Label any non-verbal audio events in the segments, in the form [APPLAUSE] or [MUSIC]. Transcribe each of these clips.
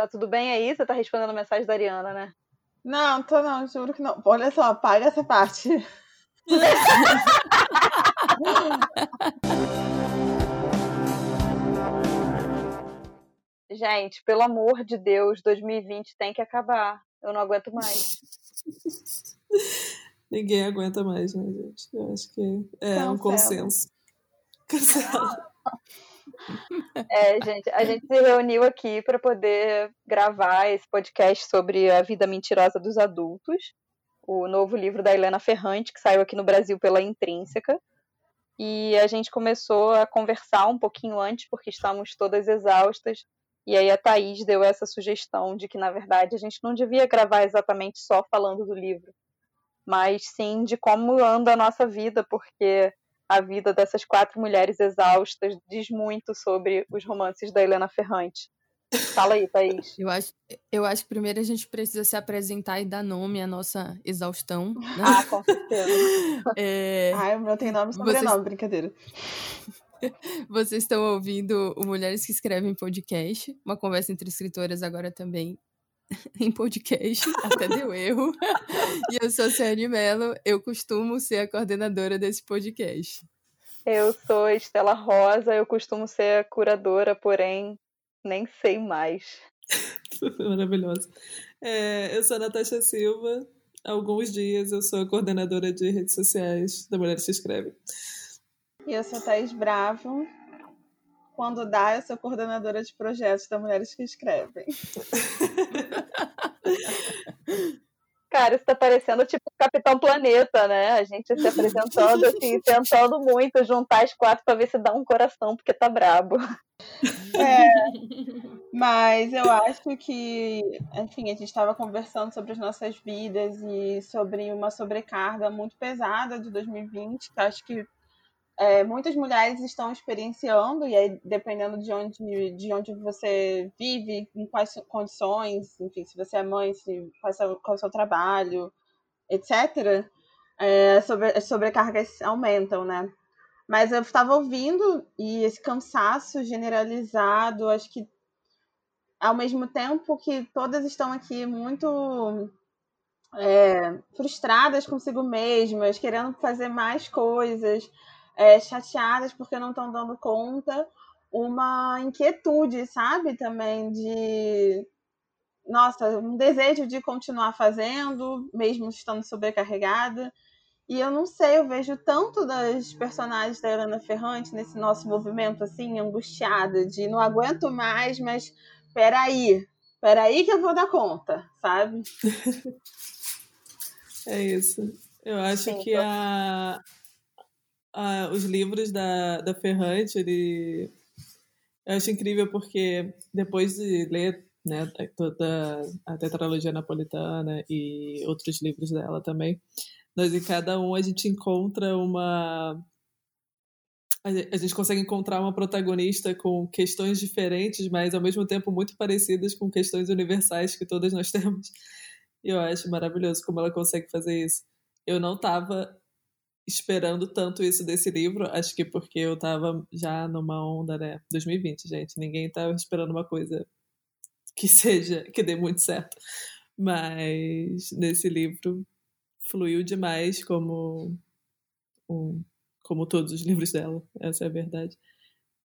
Tá tudo bem aí? Você tá respondendo a mensagem da Ariana, né? Não, tô não, juro que não. Olha só, apaga essa parte. [LAUGHS] Gente, pelo amor de Deus, 2020 tem que acabar. Eu não aguento mais. [LAUGHS] Ninguém aguenta mais, né, gente? Eu acho que é Cancela. um consenso. Cancela. [LAUGHS] [LAUGHS] É, gente, a gente se reuniu aqui para poder gravar esse podcast sobre a vida mentirosa dos adultos, o novo livro da Helena Ferrante, que saiu aqui no Brasil pela Intrínseca. E a gente começou a conversar um pouquinho antes, porque estamos todas exaustas. E aí a Thaís deu essa sugestão de que, na verdade, a gente não devia gravar exatamente só falando do livro, mas sim de como anda a nossa vida, porque a vida dessas quatro mulheres exaustas diz muito sobre os romances da Helena Ferrante. Fala aí, Thaís. Eu acho, eu acho que primeiro a gente precisa se apresentar e dar nome à nossa exaustão. Né? Ah, com certeza. [LAUGHS] É... Ah, o meu tem nome e sobrenome, Vocês... brincadeira. [LAUGHS] Vocês estão ouvindo o Mulheres que Escrevem Podcast, uma conversa entre escritoras agora também [LAUGHS] em podcast, até deu erro. e eu sou a Ciane Mello, eu costumo ser a coordenadora desse podcast. Eu sou Estela Rosa, eu costumo ser a curadora, porém nem sei mais. [LAUGHS] Maravilhosa. É, eu sou a Natasha Silva. Há alguns dias eu sou a coordenadora de redes sociais da Mulheres que Escrevem. E eu sou a Thaís Bravo, quando dá, eu sou coordenadora de projetos da Mulheres que Escrevem. [LAUGHS] Cara, isso tá parecendo tipo Capitão Planeta, né? A gente se apresentando, assim, [LAUGHS] tentando muito juntar as quatro pra ver se dá um coração, porque tá brabo. É, [LAUGHS] mas eu acho que, enfim, a gente estava conversando sobre as nossas vidas e sobre uma sobrecarga muito pesada de 2020, que acho que é, muitas mulheres estão experienciando, e aí, dependendo de onde, de onde você vive, em quais condições, enfim, se você é mãe, se, qual, é qual é o seu trabalho, etc., é, sobre, as sobrecargas aumentam, né? Mas eu estava ouvindo e esse cansaço generalizado, acho que ao mesmo tempo que todas estão aqui muito é, frustradas consigo mesmas, querendo fazer mais coisas, é, chateadas porque não estão dando conta, uma inquietude, sabe? Também de. Nossa, um desejo de continuar fazendo, mesmo estando sobrecarregada. E eu não sei, eu vejo tanto das personagens da Helena Ferrante nesse nosso movimento, assim, angustiada, de não aguento mais, mas peraí, peraí que eu vou dar conta, sabe? [LAUGHS] é isso. Eu acho Sim, que a, ah, os livros da, da Ferrante, ele... eu acho incrível porque depois de ler né, toda a tetralogia napolitana e outros livros dela também, nós em cada um a gente encontra uma a gente consegue encontrar uma protagonista com questões diferentes, mas ao mesmo tempo muito parecidas com questões universais que todas nós [LAUGHS] temos. E eu acho maravilhoso como ela consegue fazer isso. Eu não estava esperando tanto isso desse livro, acho que porque eu tava já numa onda, né? 2020, gente, ninguém tava esperando uma coisa que [LAUGHS] seja, que dê muito certo. Mas nesse livro fluiu demais como um, como todos os livros dela, essa é a verdade.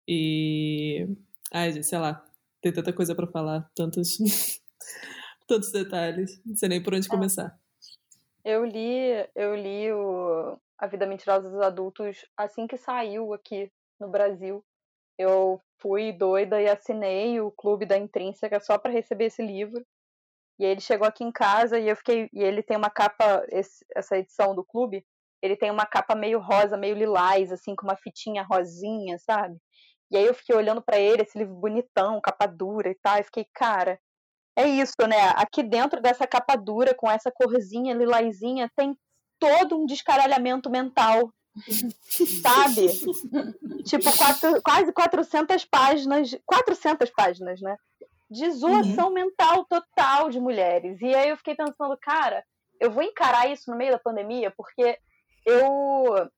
E ai, gente, sei lá, tem tanta coisa para falar, tantos [LAUGHS] tantos detalhes, não sei nem por onde é. começar. Eu li, eu li o a Vida Mentirosa dos Adultos assim que saiu aqui no Brasil. Eu fui doida e assinei o clube da Intrínseca só para receber esse livro. E ele chegou aqui em casa e eu fiquei. E ele tem uma capa, esse, essa edição do clube, ele tem uma capa meio rosa, meio lilás, assim, com uma fitinha rosinha, sabe? E aí eu fiquei olhando para ele, esse livro bonitão, capa dura e tal, e fiquei, cara, é isso, né? Aqui dentro dessa capa dura, com essa corzinha lilazinha, tem todo um descaralhamento mental, sabe? tipo, quatro, quase 400 páginas, 400 páginas, né? De zoação uhum. mental total de mulheres. E aí eu fiquei pensando, cara, eu vou encarar isso no meio da pandemia, porque eu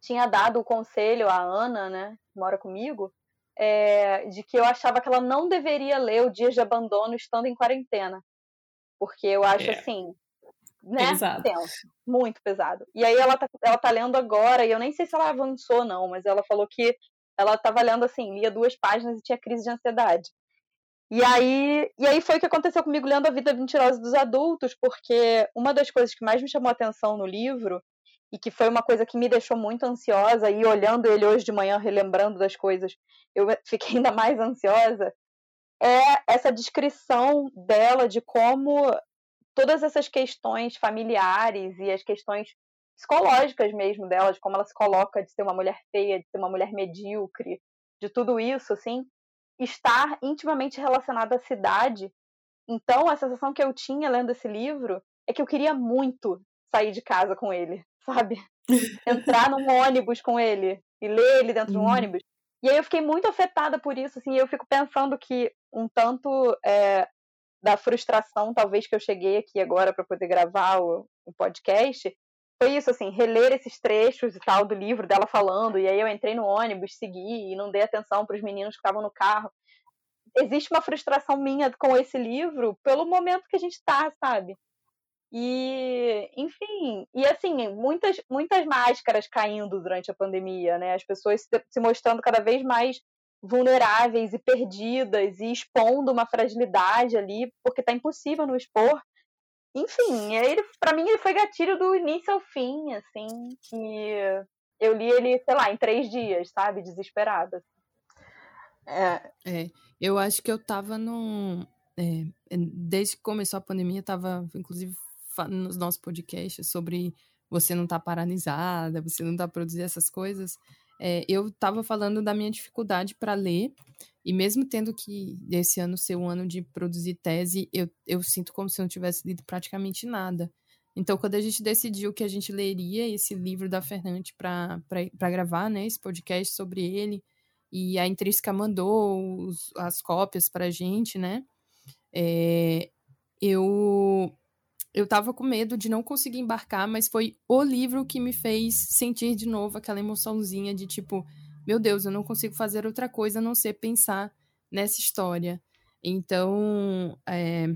tinha dado o conselho à Ana, né, que mora comigo, é, de que eu achava que ela não deveria ler o Dias de Abandono estando em quarentena. Porque eu acho é. assim, né? Pesado. Tenso, muito pesado. E aí ela tá, ela tá lendo agora, e eu nem sei se ela avançou, não, mas ela falou que ela tava lendo assim, lia duas páginas e tinha crise de ansiedade. E aí, e aí foi o que aconteceu comigo lendo A Vida Mentirosa dos Adultos, porque uma das coisas que mais me chamou a atenção no livro, e que foi uma coisa que me deixou muito ansiosa, e olhando ele hoje de manhã, relembrando das coisas, eu [LAUGHS] fiquei ainda mais ansiosa, é essa descrição dela de como todas essas questões familiares e as questões psicológicas mesmo dela, de como ela se coloca de ser uma mulher feia, de ser uma mulher medíocre, de tudo isso, assim, estar intimamente relacionada à cidade. Então, a sensação que eu tinha lendo esse livro é que eu queria muito sair de casa com ele, [LAUGHS] sabe? Entrar num ônibus com ele e ler ele dentro de um uhum. ônibus. E aí eu fiquei muito afetada por isso, assim, eu fico pensando que um tanto é, da frustração, talvez, que eu cheguei aqui agora para poder gravar o, o, podcast, foi isso, assim, reler esses trechos e tal do livro dela falando, e aí eu entrei no ônibus, segui e não dei atenção para os meninos que estavam no carro. Existe uma frustração minha com esse livro pelo momento que a gente está, sabe? E, enfim, e assim, muitas, muitas máscaras caindo durante a pandemia, né? As pessoas se, se mostrando cada vez mais vulneráveis e perdidas e expondo uma fragilidade ali, porque tá impossível não expor. Enfim, ele para mim ele foi gatilho do início ao fim, assim, e eu li ele, sei lá, em três dias, sabe, desesperada. É, é eu acho que eu tava num é, desde que começou a pandemia, tava inclusive nos nossos podcasts sobre você não tá paralisada, você não tá produzindo essas coisas é, eu estava falando da minha dificuldade para ler, e mesmo tendo que esse ano ser um ano de produzir tese, eu, eu sinto como se eu não tivesse lido praticamente nada. Então, quando a gente decidiu que a gente leria esse livro da Fernante para gravar né, esse podcast sobre ele, e a Intrínseca mandou os, as cópias para a gente, né? É, eu eu tava com medo de não conseguir embarcar, mas foi o livro que me fez sentir de novo aquela emoçãozinha de tipo, meu Deus, eu não consigo fazer outra coisa a não ser pensar nessa história. Então, é,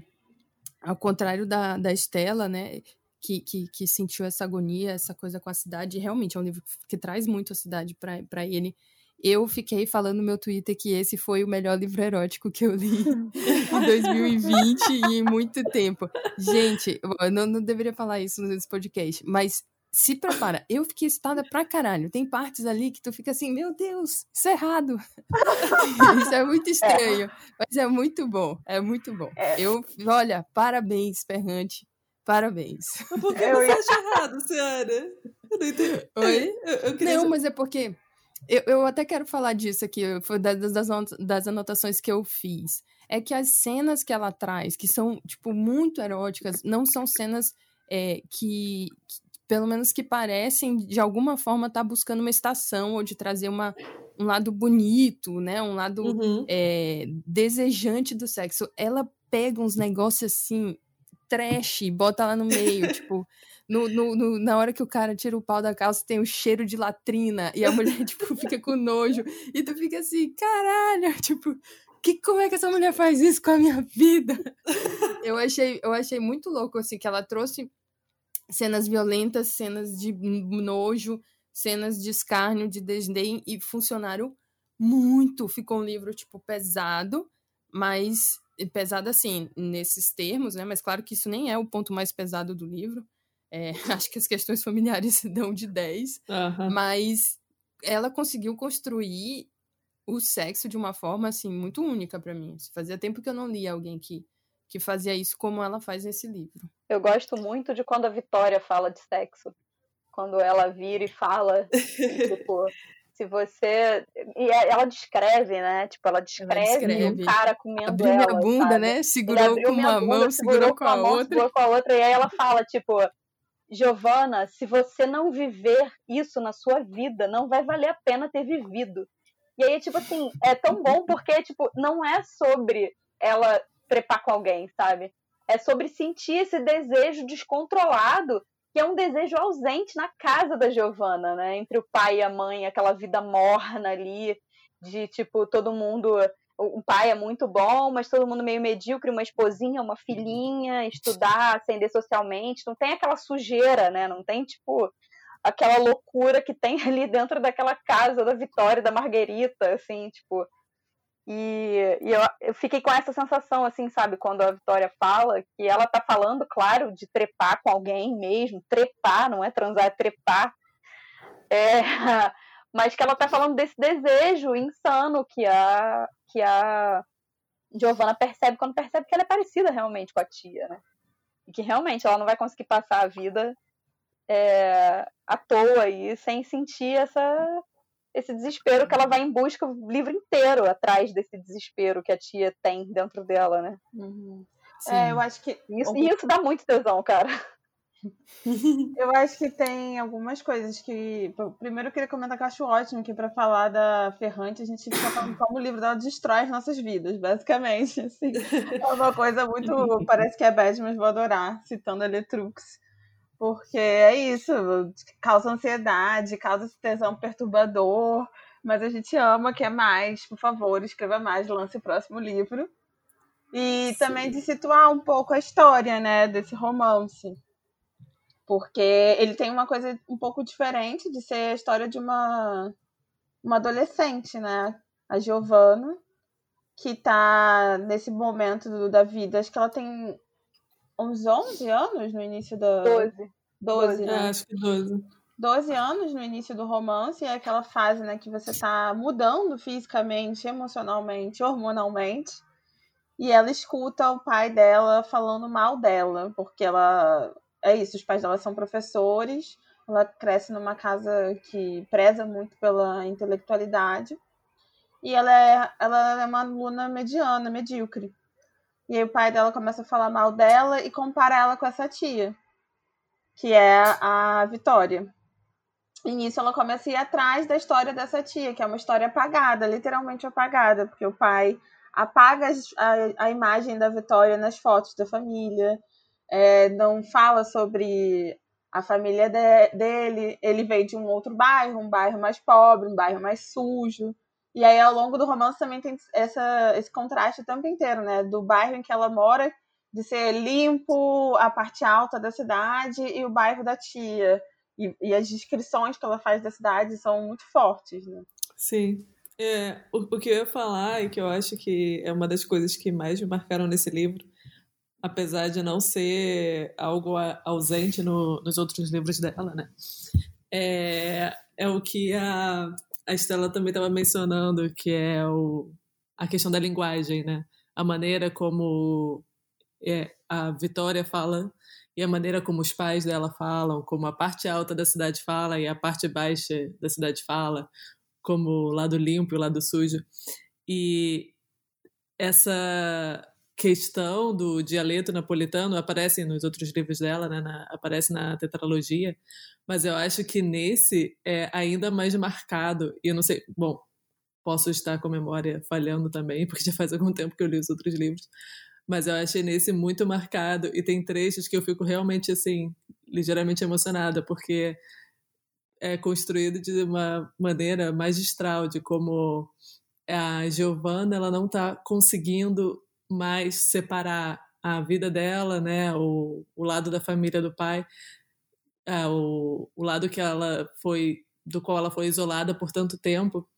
ao contrário da, da Estela, né, que, que, que, sentiu essa agonia, essa coisa com a cidade, realmente é um livro que traz muito a cidade para ele eu fiquei falando no meu Twitter que esse foi o melhor livro erótico que eu li [LAUGHS] em 2020 e em muito tempo. Gente, eu não, não deveria falar isso nesse podcast, mas se prepara. Eu fiquei excitada pra caralho. Tem partes ali que tu fica assim, meu Deus, isso é errado. [LAUGHS] isso é muito estranho. É. Mas é muito bom. É muito bom. É. Eu, olha, parabéns, Ferrante. Parabéns. Por que você acha errado, senhora? Eu não entendi. Oi? Eu, eu queria... Não, mas é porque eu, eu até quero falar disso aqui, foi das, das anotações que eu fiz. É que as cenas que ela traz, que são, tipo, muito eróticas, não são cenas é, que, que, pelo menos que parecem, de alguma forma, estar tá buscando uma estação ou de trazer uma, um lado bonito, né? Um lado uhum. é, desejante do sexo. Ela pega uns negócios assim, trash, bota lá no meio, tipo no, no, no, na hora que o cara tira o pau da calça, tem o cheiro de latrina, e a mulher, [LAUGHS] tipo, fica com nojo, e tu fica assim, caralho, [LAUGHS] tipo, que, como é que essa mulher faz isso com a minha vida? eu achei, eu achei muito louco, assim, que ela trouxe cenas violentas, cenas de nojo, cenas de escárnio, de desdém, e funcionaram muito. Ficou um livro, tipo, pesado, mas pesado assim, nesses termos, né? Mas claro que isso nem é o ponto mais pesado do livro. É, [LAUGHS] acho que as questões familiares [LAUGHS] dão de 10, uhum. mas ela conseguiu construir o sexo de uma forma assim muito única para mim. Fazia tempo que eu não lia alguém que que fazia isso como ela faz nesse livro. Eu gosto muito de quando a Vitória fala de sexo. Quando ela vira e fala, [LAUGHS] tipo, se você. E é, ela descreve, né? Tipo, ela descreve, ela descreve. um cara comendo abriu ela. Abriu minha bunda, sabe? né? Segurou com uma bunda, mão, segurou, segurou com a, mão, outra. Segurou com a outra. E aí ela fala, tipo, Giovana, se você não viver isso na sua vida, não vai valer a pena ter vivido. E aí, tipo assim, é tão bom porque, tipo, não é sobre ela trepar com alguém, sabe? É sobre sentir esse desejo descontrolado, que é um desejo ausente na casa da Giovana, né? Entre o pai e a mãe, aquela vida morna ali. de tipo todo mundo o pai é muito bom, mas todo mundo meio medíocre, uma esposinha, uma filhinha, estudar, ascender socialmente, não tem aquela sujeira, né? Não tem tipo aquela loucura que tem [LAUGHS] ali dentro daquela casa da Vitória, da Marguerita, assim, tipo. E, e eu, eu, fiquei com essa sensação, assim, sabe, quando a Vitória fala que ela tá falando, claro, de trepar com alguém mesmo, trepar, não é transar, é trepar. É, [LAUGHS] mas que ela tá falando desse desejo insano que a, que a Giovanna percebe quando percebe que ela é parecida realmente com a tia, né? E que realmente ela não vai conseguir passar a vida é, à toa e sem sentir essa, esse desespero que ela vai em busca o livro inteiro atrás desse desespero que a tia tem dentro dela, né? Uhum. É, eu acho que. Isso, e isso dá muito tesão, cara. [LAUGHS] Eu acho que tem algumas coisas que. Primeiro eu queria comentar que eu acho ótimo que para falar da Ferrante a gente fica falando como o livro dela destrói as nossas vidas, basicamente. Assim. É uma coisa muito. Parece que é bad, mas vou adorar, citando a Letrux. Porque é isso, causa ansiedade, causa esse tesão perturbador, mas a gente ama, quer mais, por favor, escreva mais, lance o próximo livro. E Sim. também de situar um pouco a história, né, desse romance. Porque ele tem uma coisa um pouco diferente de ser a história de uma, uma adolescente, né? A Giovanna, que tá nesse momento do, da vida, acho que ela tem uns 11 anos no início da. 12. 12, né? É, acho que 12. 12 anos no início do romance, é aquela fase né, que você tá mudando fisicamente, emocionalmente, hormonalmente. E ela escuta o pai dela falando mal dela, porque ela. É isso, os pais dela são professores, ela cresce numa casa que preza muito pela intelectualidade. E ela é, ela é uma aluna mediana, medíocre. E aí o pai dela começa a falar mal dela e compara ela com essa tia, que é a Vitória. E nisso ela começa a ir atrás da história dessa tia, que é uma história apagada, literalmente apagada, porque o pai apaga a, a imagem da Vitória nas fotos da família, é, não fala sobre a família de, dele, ele veio de um outro bairro, um bairro mais pobre, um bairro mais sujo. E aí, ao longo do romance, também tem essa, esse contraste o tempo inteiro, né? Do bairro em que ela mora, de ser limpo, a parte alta da cidade, e o bairro da tia. E, e as descrições que ela faz da cidade são muito fortes, né? Sim. É, o, o, que eu ia falar, e que eu acho que é uma das coisas que mais me marcaram nesse livro, apesar de não ser algo ausente no, nos outros livros dela, né? É, é o que a a Estela também estava mencionando, que é o, a questão da linguagem, né? A maneira como é, a Vitória fala e a maneira como os pais dela falam, como a parte alta da cidade fala e a parte baixa da cidade fala, como o lado limpo e o lado sujo. E essa questão do dialeto napolitano aparece nos outros livros dela, né? Na, aparece na tetralogia, mas eu acho que nesse é ainda mais marcado. E eu não sei, bom, posso estar com a memória falhando também, [LAUGHS] porque já faz algum tempo que eu li os outros livros, mas eu achei nesse muito marcado e tem trechos que eu fico realmente assim ligeiramente emocionada porque é construído de uma maneira magistral de como a Giovanna ela não está conseguindo mais separar a vida dela, né, o, o lado da família do pai, é, o, o lado que ela foi, do qual ela foi isolada por tanto tempo,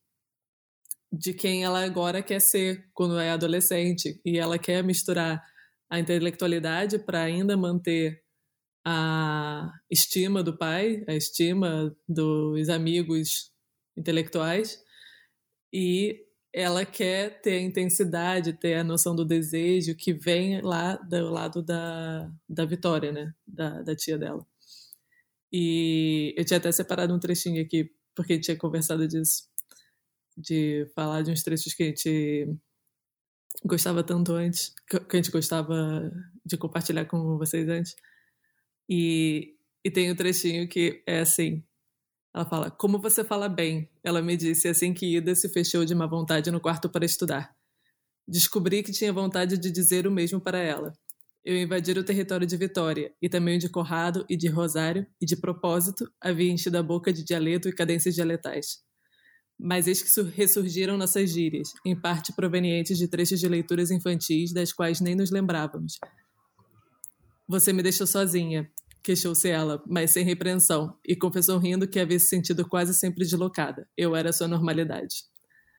de quem ela agora quer ser quando é adolescente. E ela quer misturar a intelectualidade para ainda manter a estima do pai, a estima dos amigos intelectuais e ela quer ter a intensidade, ter a noção do desejo que vem lá do lado da, da Vitória, né? Da, da tia dela. E eu tinha até separado um trechinho aqui, porque a gente tinha conversado disso, de falar de uns trechos que a gente gostava tanto antes, que a gente gostava de compartilhar com vocês antes. E, e tem um trechinho que é assim: ela fala, como você fala bem, ela me disse assim que Ida se fechou de má vontade no quarto para estudar. Descobri que tinha vontade de dizer o mesmo para ela. Eu invadira o território de Vitória, e também o de Corrado e de Rosário, e de propósito havia enchido a boca de dialeto e cadências dialetais. Mas eis que ressurgiram nossas gírias, em parte provenientes de trechos de leituras infantis das quais nem nos lembrávamos. Você me deixou sozinha, queixou-se ela, mas sem repreensão, e confessou rindo que havia se sentido quase sempre deslocada. Eu era sua normalidade.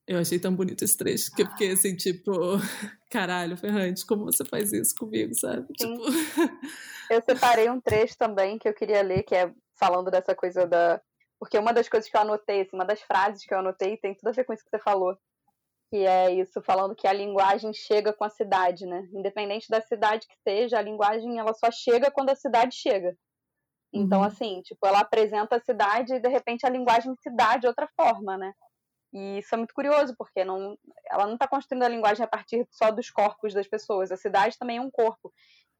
Eu achei tão bonito esse trecho que eu fiquei assim, tipo, [LAUGHS] caralho, Ferrante, como você faz isso comigo, sabe? Sim. Tipo... [LAUGHS] Eu separei um trecho também que eu queria ler, que é falando dessa coisa da. Porque uma das coisas que eu anotei, assim, uma das frases que eu anotei tem tudo a ver com isso que você falou. Que é isso, falando que a linguagem chega com a cidade, né? Independente da cidade que seja, a linguagem ela só chega quando a cidade chega. Então, uhum. assim, tipo, ela apresenta a cidade e de repente a linguagem se dá de outra forma, né? E isso é muito curioso, porque não, ela não está construindo a linguagem a partir só dos corpos das pessoas. A cidade também é um corpo.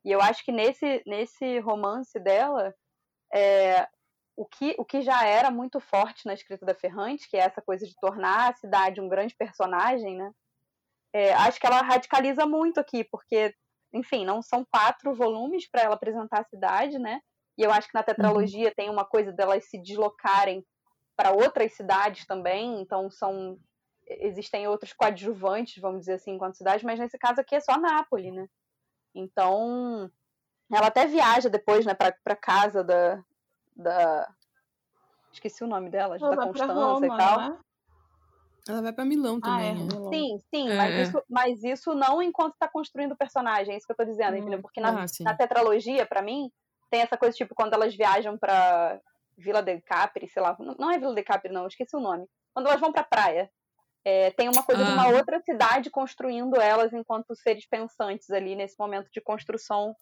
E eu acho que nesse, nesse romance dela, é, o, que, o que já era muito forte na escrita da Ferrante, que é essa coisa de tornar a cidade um grande personagem, né? É, acho que ela radicaliza muito aqui, porque, enfim, não são quatro volumes para ela apresentar a cidade, né? E eu acho que na tetralogia uhum. tem uma coisa delas se deslocarem para outras cidades também, então são existem outros coadjuvantes, vamos dizer assim, enquanto cidade, mas nesse caso aqui é só Nápoles, né? Então, ela até viaja depois, né, para casa da, da esqueci o nome dela, da Constança Roma, e tal. Né? Ela vai para Milão também. Ah, é, né? Sim, sim, é. mas, isso, mas isso não enquanto está construindo o personagem, é isso que eu tô dizendo, hum. entendeu? Porque na, ah, na tetralogia, para mim, tem essa coisa tipo quando elas viajam para Vila de Capri, sei lá, não é Vila de Capri não, esqueci o nome. Quando elas vão pra praia, é, tem uma coisa ah. de uma ah. outra cidade construindo elas enquanto seres pensantes ali nesse momento de construção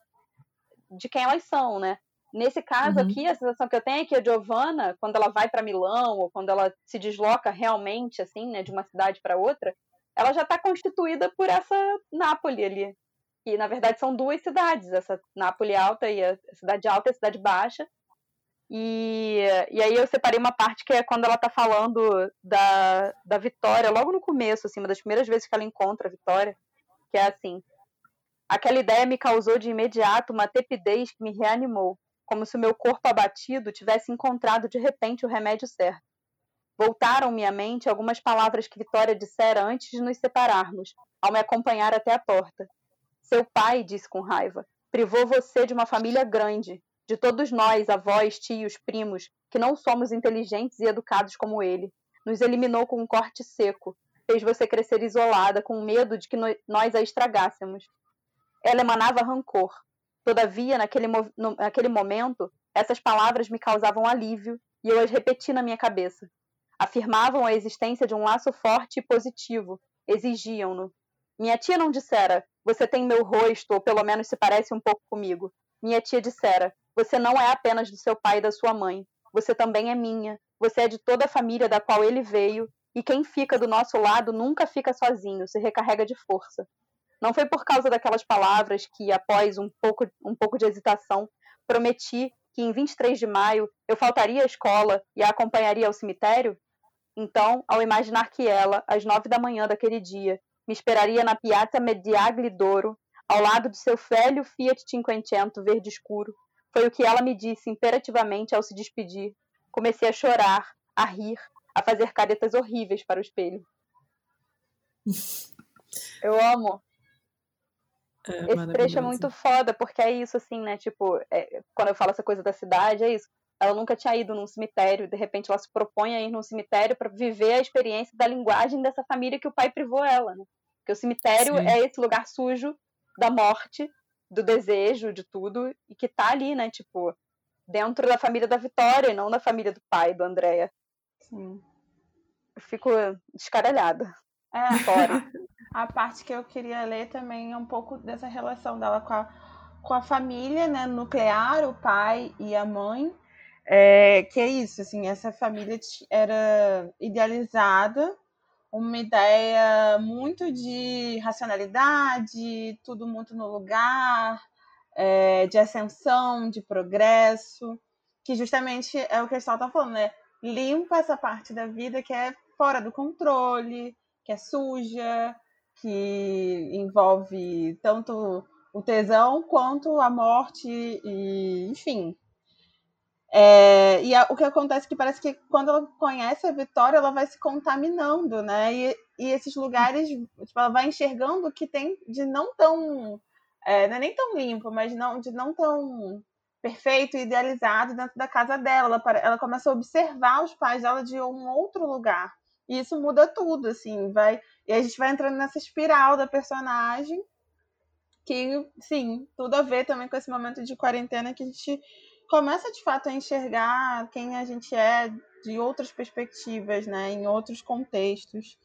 de quem elas são, né? Nesse caso uhum. aqui, a sensação que eu tenho é que a Giovanna, quando ela vai para Milão ou quando ela se desloca realmente assim, né, de uma cidade para outra, ela já está constituída por essa Nápoles ali. E na verdade são duas cidades, essa Nápoles alta e a cidade alta e a cidade baixa, e, e aí eu separei uma parte que é quando ela tá falando da, da Vitória, logo no começo, assim, uma das primeiras vezes que ela encontra a Vitória, que é assim: aquela ideia me causou de imediato uma tepidez que me reanimou, como se o meu corpo abatido tivesse encontrado de repente o remédio certo. Voltaram-me à mente algumas palavras que Vitória dissera antes de nos separarmos, ao me acompanhar até a porta. Seu pai, disse com raiva, privou você de uma família grande, de todos nós, avós, tios, primos, que não somos inteligentes e educados como ele. Nos eliminou com um corte seco, fez você crescer isolada, com medo de que nós a estragássemos. Ela emanava rancor. Todavia, naquele, no, naquele momento, essas palavras me causavam alívio e eu as repeti na minha cabeça. Afirmavam a existência de um laço forte e positivo, exigiam-no. Minha tia não dissera, você tem meu rosto, ou pelo menos se parece um pouco comigo. Minha tia dissera, você não é apenas do seu pai e da sua mãe. Você também é minha. Você é de toda a família da qual ele veio. E quem fica do nosso lado nunca fica sozinho, se recarrega de força. Não foi por causa daquelas palavras que, após um pouco, um pouco de hesitação, prometi que em 23 de maio eu faltaria à escola e a acompanharia ao cemitério? Então, ao imaginar que ela, às nove da manhã daquele dia, me esperaria na Piazza Mediagli d'Oro, ao lado de seu velho Fiat Cinquecento verde escuro, foi o que ela me disse imperativamente ao se despedir. Comecei a chorar, a rir, a fazer caretas horríveis para o espelho. [LAUGHS] Eu amo. É, Esse trecho é muito foda, porque é isso, assim, né? Tipo, é, quando eu falo essa coisa da cidade, é isso. Ela nunca tinha ido num cemitério, de repente ela se propõe a ir num cemitério para viver a experiência da linguagem dessa família que o pai privou ela, né? Porque o cemitério Sim. é esse lugar sujo da morte do desejo, de tudo, e que tá ali, né, tipo, dentro da família da Vitória e não da família do pai, do Andréia. Sim. Eu fico descaralhada. É, fora. [LAUGHS] a parte que eu queria ler também é um pouco dessa relação dela com a, com a família, né, nuclear, o pai e a mãe. É, que é isso, assim, essa família era idealizada uma ideia muito de racionalidade, tudo muito no lugar, é, de ascensão, de progresso, que justamente é o que a gente está falando, né? Limpa essa parte da vida que é fora do controle, que é suja, que envolve tanto o tesão quanto a morte e, enfim. É, e a, o que acontece é que parece que quando ela conhece a Vitória, ela vai se contaminando, né? E, e esses lugares, tipo, ela vai enxergando que tem de não tão. É, não é nem tão limpo, mas não, de não tão perfeito e idealizado dentro da casa dela. Ela, ela começa a observar os pais dela de um outro lugar. E isso muda tudo, assim, vai. E a gente vai entrando nessa espiral da personagem, que, sim, tudo a ver também com esse momento de quarentena que a gente começa de fato a enxergar quem a gente é de outras perspectivas, né, em outros contextos.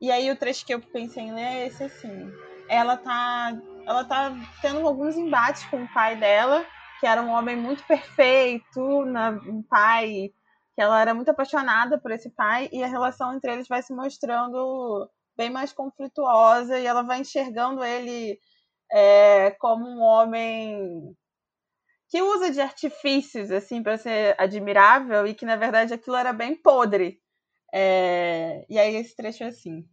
E aí o trecho que eu pensei em ler é esse assim. Ela tá, ela tá tendo alguns embates com o pai dela, que era um homem muito perfeito, um pai que ela era muito apaixonada por esse pai e a relação entre eles vai se mostrando bem mais conflituosa e ela vai enxergando ele é, como um homem que usa de artifícios assim para ser admirável e que na verdade aquilo era bem podre. É... E aí esse trecho é assim.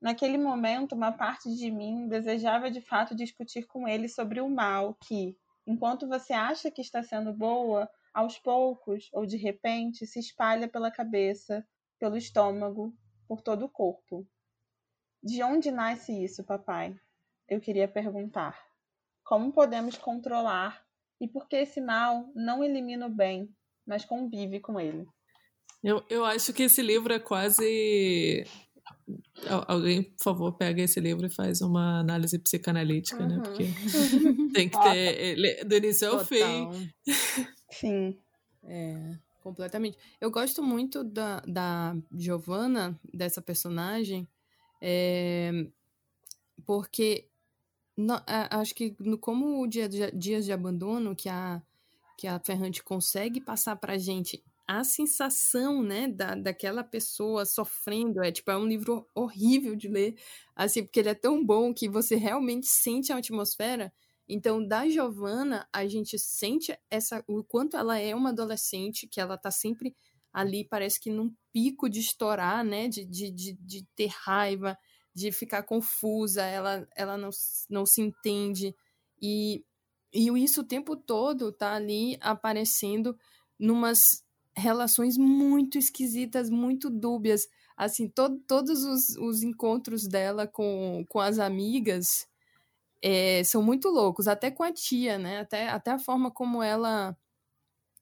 Naquele momento, uma parte de mim desejava de fato discutir com ele sobre o mal que, enquanto você acha que está sendo boa, aos poucos ou de repente se espalha pela cabeça, pelo estômago, por todo o corpo. De onde nasce isso, papai? Eu queria perguntar. Como podemos controlar e por que esse mal não elimina o bem, mas convive com ele? Eu, eu acho que esse livro é quase. Alguém, por favor, pega esse livro e faz uma análise psicanalítica, né? uhum. né? Porque [LAUGHS] tem que ter do início ao Total. fim. Sim. É, completamente. Eu gosto muito da, da Giovanna, dessa personagem, é, porque no, acho que no, como o dia Dias de Abandono, que a, que a Ferrante consegue passar pra gente a sensação, né, da, daquela pessoa sofrendo, é tipo, é um livro horrível de ler, assim, porque ele é tão bom que você realmente sente a atmosfera, então, da Giovanna, a gente sente essa o quanto ela é uma adolescente, que ela tá sempre ali, parece que num pico de estourar, né? De, de, de, de ter raiva, de ficar confusa, ela, ela não, não se entende. E, e isso o tempo todo tá ali aparecendo numas relações muito esquisitas, muito dúbias. Assim, to, todos os, os encontros dela com, com as amigas é, são muito loucos, até com a tia, né? Até, até a forma como ela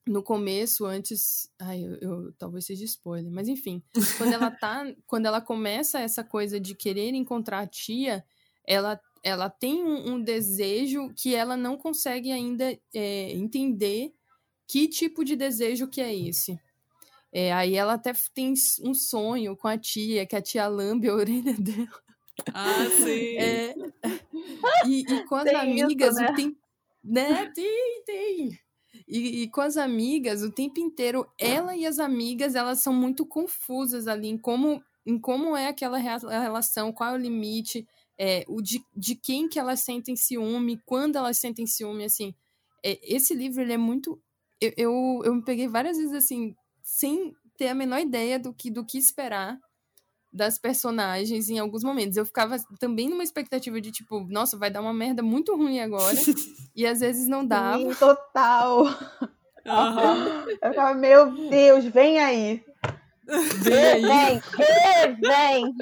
no começo, antes. Ai, eu, eu, talvez seja spoiler, mas enfim. Quando ela tá. [LAUGHS] quando ela começa essa coisa de querer encontrar a tia, ela, ela tem um, um desejo que ela não consegue ainda é, entender que tipo de desejo que é esse. É, aí ela até tem um sonho com a tia, que a tia lambe a [LAUGHS] orelha dela. Ah, sim. É, e, e, com as tem amigas, isso, né? tem. Né? Tem, tem. E, e, com as amigas, o tempo inteiro, ela e as amigas, elas são muito confusas ali em como, em como é aquela relação, qual é o limite, é, o de, de quem que elas sentem ciúme, quando elas sentem ciúme, assim. É, esse livro, ele é muito... Eu, eu, eu me peguei várias vezes, assim, sem ter a menor ideia do que, do que esperar das personagens em alguns momentos. Eu ficava também numa expectativa de tipo, nossa, vai dar uma merda muito ruim agora. [LAUGHS] e às vezes não dava. Sim, total. Uhum. Eu ficava, meu Deus, vem aí. Vem. Vem, vem.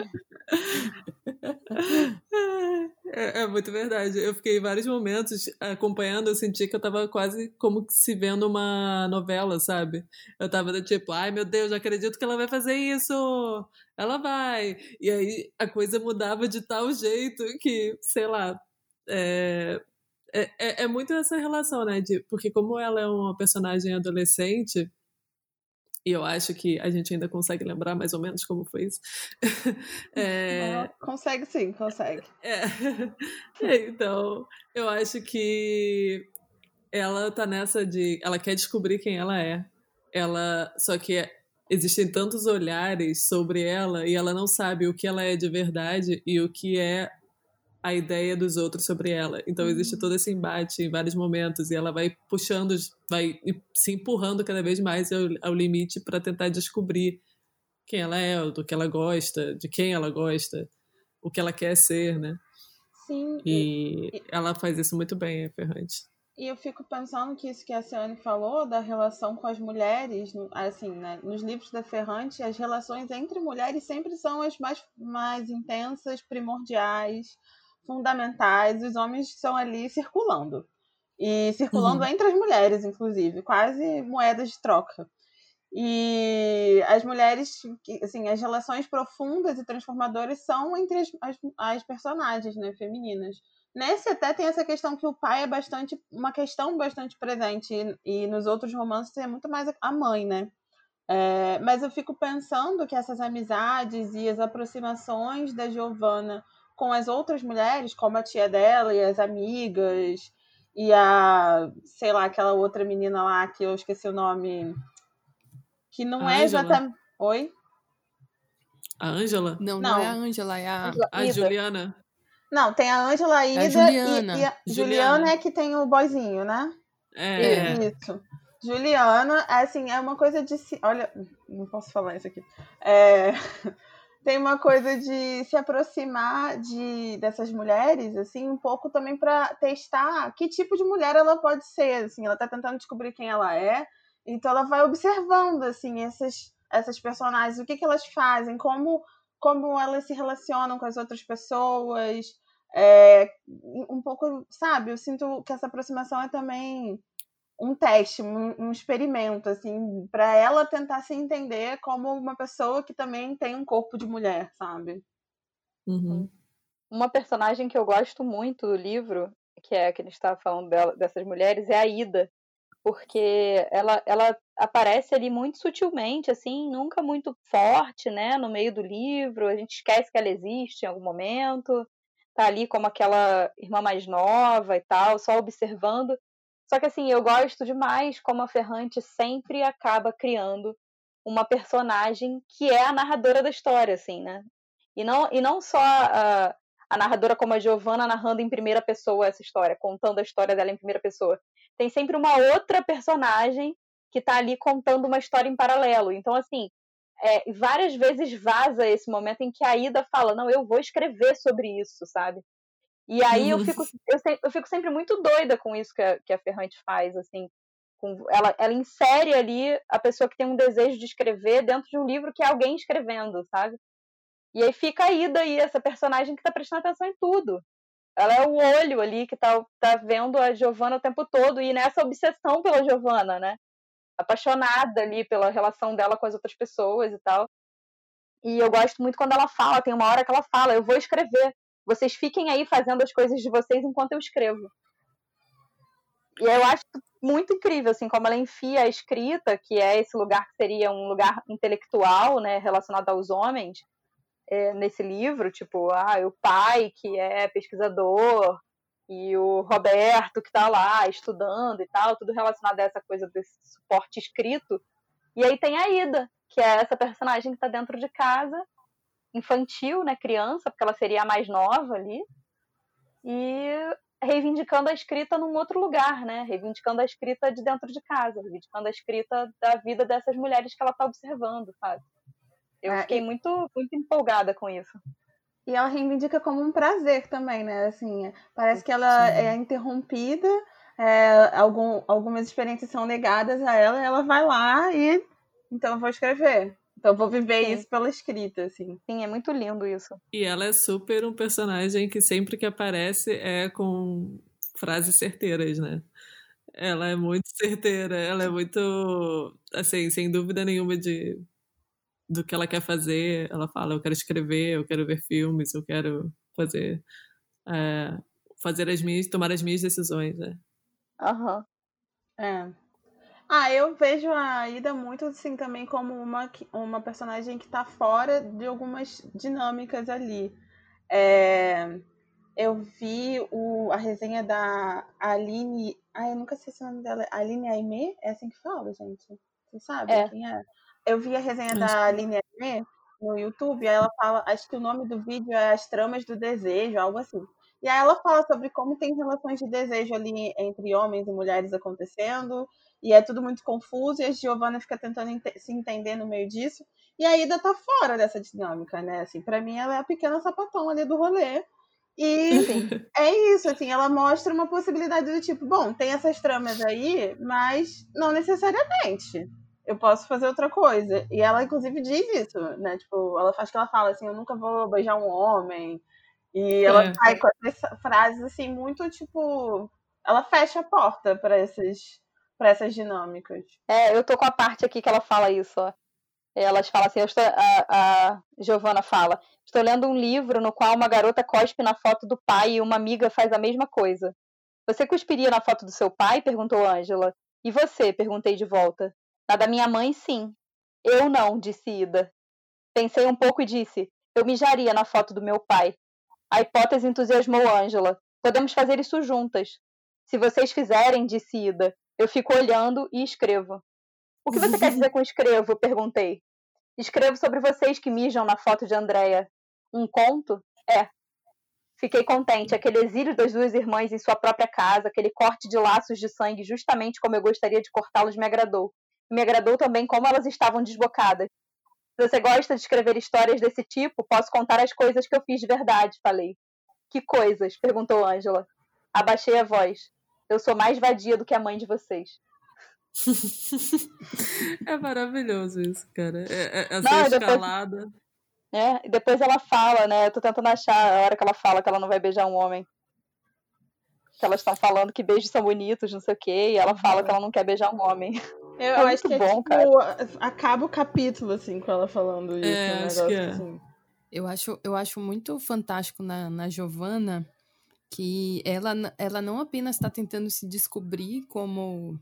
É, é, muito verdade. Eu fiquei vários momentos acompanhando, eu senti que eu tava quase como se vendo uma novela, sabe? Eu tava tipo, ai meu Deus, não acredito que ela vai fazer isso! Ela vai! E aí a coisa mudava de tal jeito que, sei lá, é, é, é, é muito essa relação, né? De, porque como ela é uma personagem adolescente, e eu acho que a gente ainda consegue lembrar mais ou menos como foi isso. [LAUGHS] É... Consegue sim, consegue. É. [LAUGHS] é. Então, eu acho que ela tá nessa de. Ela quer descobrir quem ela é. Ela. Só que existem tantos olhares sobre ela e ela não sabe o que ela é de verdade e o que é a ideia dos outros sobre ela. Então existe uhum. todo esse embate em vários momentos e ela vai puxando, vai se empurrando cada vez mais ao, ao limite para tentar descobrir quem ela é, do que ela gosta, de quem ela gosta, o que ela quer ser, né? Sim. E, e... ela faz isso muito bem, é Ferrante. e eu fico pensando que isso que a Ciane falou da relação com as mulheres, assim, né, nos livros da Ferrante, as relações entre mulheres sempre são as mais, mais intensas, primordiais, fundamentais. Os homens estão ali circulando. E circulando uhum. entre as mulheres, inclusive, quase moedas de troca. E as mulheres, assim, as relações profundas e transformadoras são entre as, as, as personagens né, femininas. Nesse até tem essa questão que o pai é bastante uma questão bastante presente e, e nos outros romances é muito mais a mãe, né? É, mas eu fico pensando que essas amizades e as aproximações da Giovanna com as outras mulheres, como a tia dela e as amigas e a, sei lá, aquela outra menina lá que eu esqueci o nome, que não a é exatamente. Oi? A Ângela? Não, não, não, é a Ângela, é a, a Juliana. Não, tem a Ângela Ida é a Juliana. e, e a Juliana. Juliana é que tem o boyzinho, né? É. Isso. Juliana, assim, é uma coisa de. Olha, não posso falar isso aqui. É... [LAUGHS] tem uma coisa de se aproximar de dessas mulheres, assim, um pouco também para testar que tipo de mulher ela pode ser, assim, ela tá tentando descobrir quem ela é, então ela vai observando, assim, essas, essas personagens, o que que elas fazem, como como elas se relacionam com as outras pessoas. É, um pouco, sabe? Eu sinto que essa aproximação é também um teste, um, um experimento, assim, para ela tentar se entender como uma pessoa que também tem um corpo de mulher, sabe? Uhum. Uma personagem que eu gosto muito do livro, que é que a gente estava falando dela, dessas mulheres, é a Ida, porque ela, ela aparece ali muito sutilmente, assim, nunca muito forte, né, no meio do livro, a gente esquece que ela existe em algum momento, tá ali como aquela irmã mais nova e tal, só observando. Só que, assim, eu gosto demais como a Ferrante sempre acaba criando uma personagem que é a narradora da história, assim, né? E não, e não só a, narradora como a Giovanna narrando em primeira pessoa essa história, contando a história dela em primeira pessoa, tem sempre uma outra personagem que está ali contando uma história em paralelo. Então, assim, é, várias vezes vaza esse momento em que a Ida fala: Não, eu vou escrever sobre isso, sabe? E aí uhum. eu, fico, eu, eu, fico sempre muito doida com isso que a, que a Ferrante faz, assim. Com, ela, ela insere ali a pessoa que tem um desejo de escrever dentro de um livro que é alguém escrevendo, sabe? E aí fica a Ida aí, essa personagem que está prestando atenção em tudo. Ela é o olho ali que tá, tá vendo a Giovanna o tempo todo e nessa obsessão pela Giovanna, né? Apaixonada ali pela relação dela com as outras pessoas e tal. E eu gosto muito quando ela fala, tem uma hora que ela fala, eu vou escrever. Vocês fiquem aí fazendo as coisas de vocês enquanto eu escrevo. E eu acho muito incrível, assim, como ela enfia a escrita, que é esse lugar que seria um lugar intelectual, né, relacionado aos homens, é, nesse livro, tipo, ah, o pai que é pesquisador e o Roberto que está lá estudando e tal, tudo relacionado a essa coisa desse suporte escrito. E aí tem a Ida, que é essa personagem que está dentro de casa, infantil, né, criança, porque ela seria a mais nova ali, e reivindicando a escrita num outro lugar, né, reivindicando a escrita de dentro de casa, reivindicando a escrita da vida dessas mulheres que ela está observando, sabe? Eu é, fiquei e... muito, muito empolgada com isso. E ela reivindica como um prazer também, né? Assim, parece que ela Sim. é interrompida, é, algum, algumas experiências são negadas a ela, ela vai lá e então eu vou escrever. Então eu vou viver Sim. isso pela escrita, assim. Sim, é muito lindo isso. E ela é super um personagem que sempre que aparece é com frases certeiras, né? Ela é muito certeira, ela é muito, assim, sem dúvida nenhuma de do que ela quer fazer. Ela fala: eu quero escrever, eu quero ver filmes, eu quero fazer é, fazer as minhas, tomar as minhas decisões, né? Aham. Uhum. É. Ah, eu vejo a Ida muito assim também como uma, uma personagem que tá fora de algumas dinâmicas ali. É, eu vi o, a resenha da Aline. Ah, eu nunca sei se o nome dela. É Aline Aimee? É assim que fala, gente? Você sabe é. quem é? Eu vi a resenha da Aline no YouTube, e ela fala, acho que o nome do vídeo é As Tramas do Desejo, algo assim. E aí ela fala sobre como tem relações de desejo ali entre homens e mulheres acontecendo, e é tudo muito confuso, e a Giovanna fica tentando ent se entender no meio disso. E a Ida tá fora dessa dinâmica, né? Assim, para mim ela é a pequena sapatão ali do rolê. E [LAUGHS] é isso, assim, ela mostra uma possibilidade do tipo, bom, tem essas tramas aí, mas não necessariamente. Eu posso fazer outra coisa. E ela, inclusive, diz isso, né? Tipo, ela faz que ela fala assim, eu nunca vou beijar um homem. E ela é. sai com essas frases, assim, muito, tipo... Ela fecha a porta para essas, pra essas dinâmicas. É, eu tô com a parte aqui que ela fala isso, ó. Elas falam assim, estou, a, a Giovana fala, estou lendo um livro no qual uma garota cospe na foto do pai e uma amiga faz a mesma coisa. Você cuspiria na foto do seu pai? perguntou Ângela. E você? perguntei de volta. Na da minha mãe, sim. Eu não, disse Ida. Pensei um pouco e disse, eu mijaria na foto do meu pai. A hipótese entusiasmou Ângela. Podemos fazer isso juntas. Se vocês fizerem, disse Ida, eu fico olhando e escrevo. O que você quer dizer com escrevo? perguntei. Escrevo sobre vocês que mijam na foto de Andréia. Um conto? É. Fiquei contente. Aquele exílio das duas irmãs em sua própria casa, aquele corte de laços de sangue justamente como eu gostaria de cortá-los me agradou. Me agradou também como elas estavam desbocadas. Se você gosta de escrever histórias desse tipo, posso contar as coisas que eu fiz de verdade, falei. Que coisas? perguntou Ângela. Abaixei a voz. Eu sou mais vadia do que a mãe de vocês. [LAUGHS] é maravilhoso isso, cara. É, é, essa não, escalada. Depois, é, depois ela fala, né? Eu tô tentando achar a hora que ela fala que ela não vai beijar um homem. Que elas estão falando que beijos são bonitos, não sei o quê, e ela fala que ela não quer beijar um homem. Eu é acho que é, bom, é, tipo, cara. acaba o capítulo, assim, com ela falando isso. É, um negócio é. assim. Eu acho, eu acho muito fantástico na, na Giovanna que ela, ela não apenas está tentando se descobrir como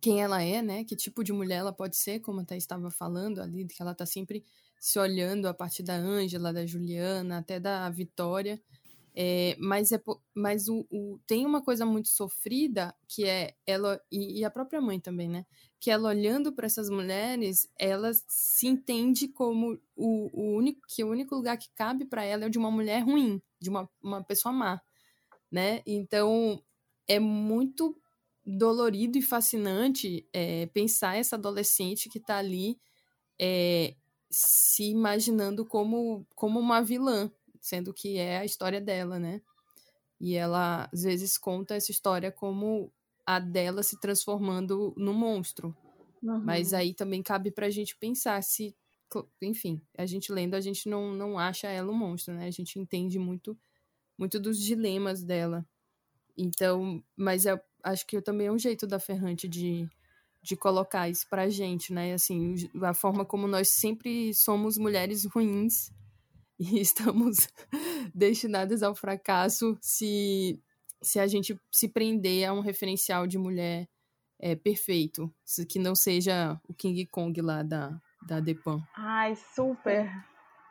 quem ela é, né? Que tipo de mulher ela pode ser, como até estava falando ali, que ela tá sempre se olhando a partir da Ângela, da Juliana, até da Vitória. É, mas é, mas o, o, tem uma coisa muito sofrida que é ela e, e a própria mãe também, né? Que ela olhando para essas mulheres, ela se entende como o, o único que o único lugar que cabe para ela é o de uma mulher ruim, de uma, uma pessoa má, né? Então é muito dolorido e fascinante é, pensar essa adolescente que está ali é, se imaginando como, como uma vilã, sendo que é a história dela, né? E ela às vezes conta essa história como a dela se transformando no monstro. Uhum. Mas aí também cabe pra gente pensar se, enfim, a gente lendo, a gente não, não acha ela um monstro, né? A gente entende muito muito dos dilemas dela. Então, mas é, acho que também é um jeito da Ferrante de, de colocar isso pra gente, né? Assim, a forma como nós sempre somos mulheres ruins [LAUGHS] e estamos [LAUGHS] destinadas ao fracasso se, se a gente se prender a um referencial de mulher é, perfeito, que não seja o King Kong lá da, da Depan. Ai, super!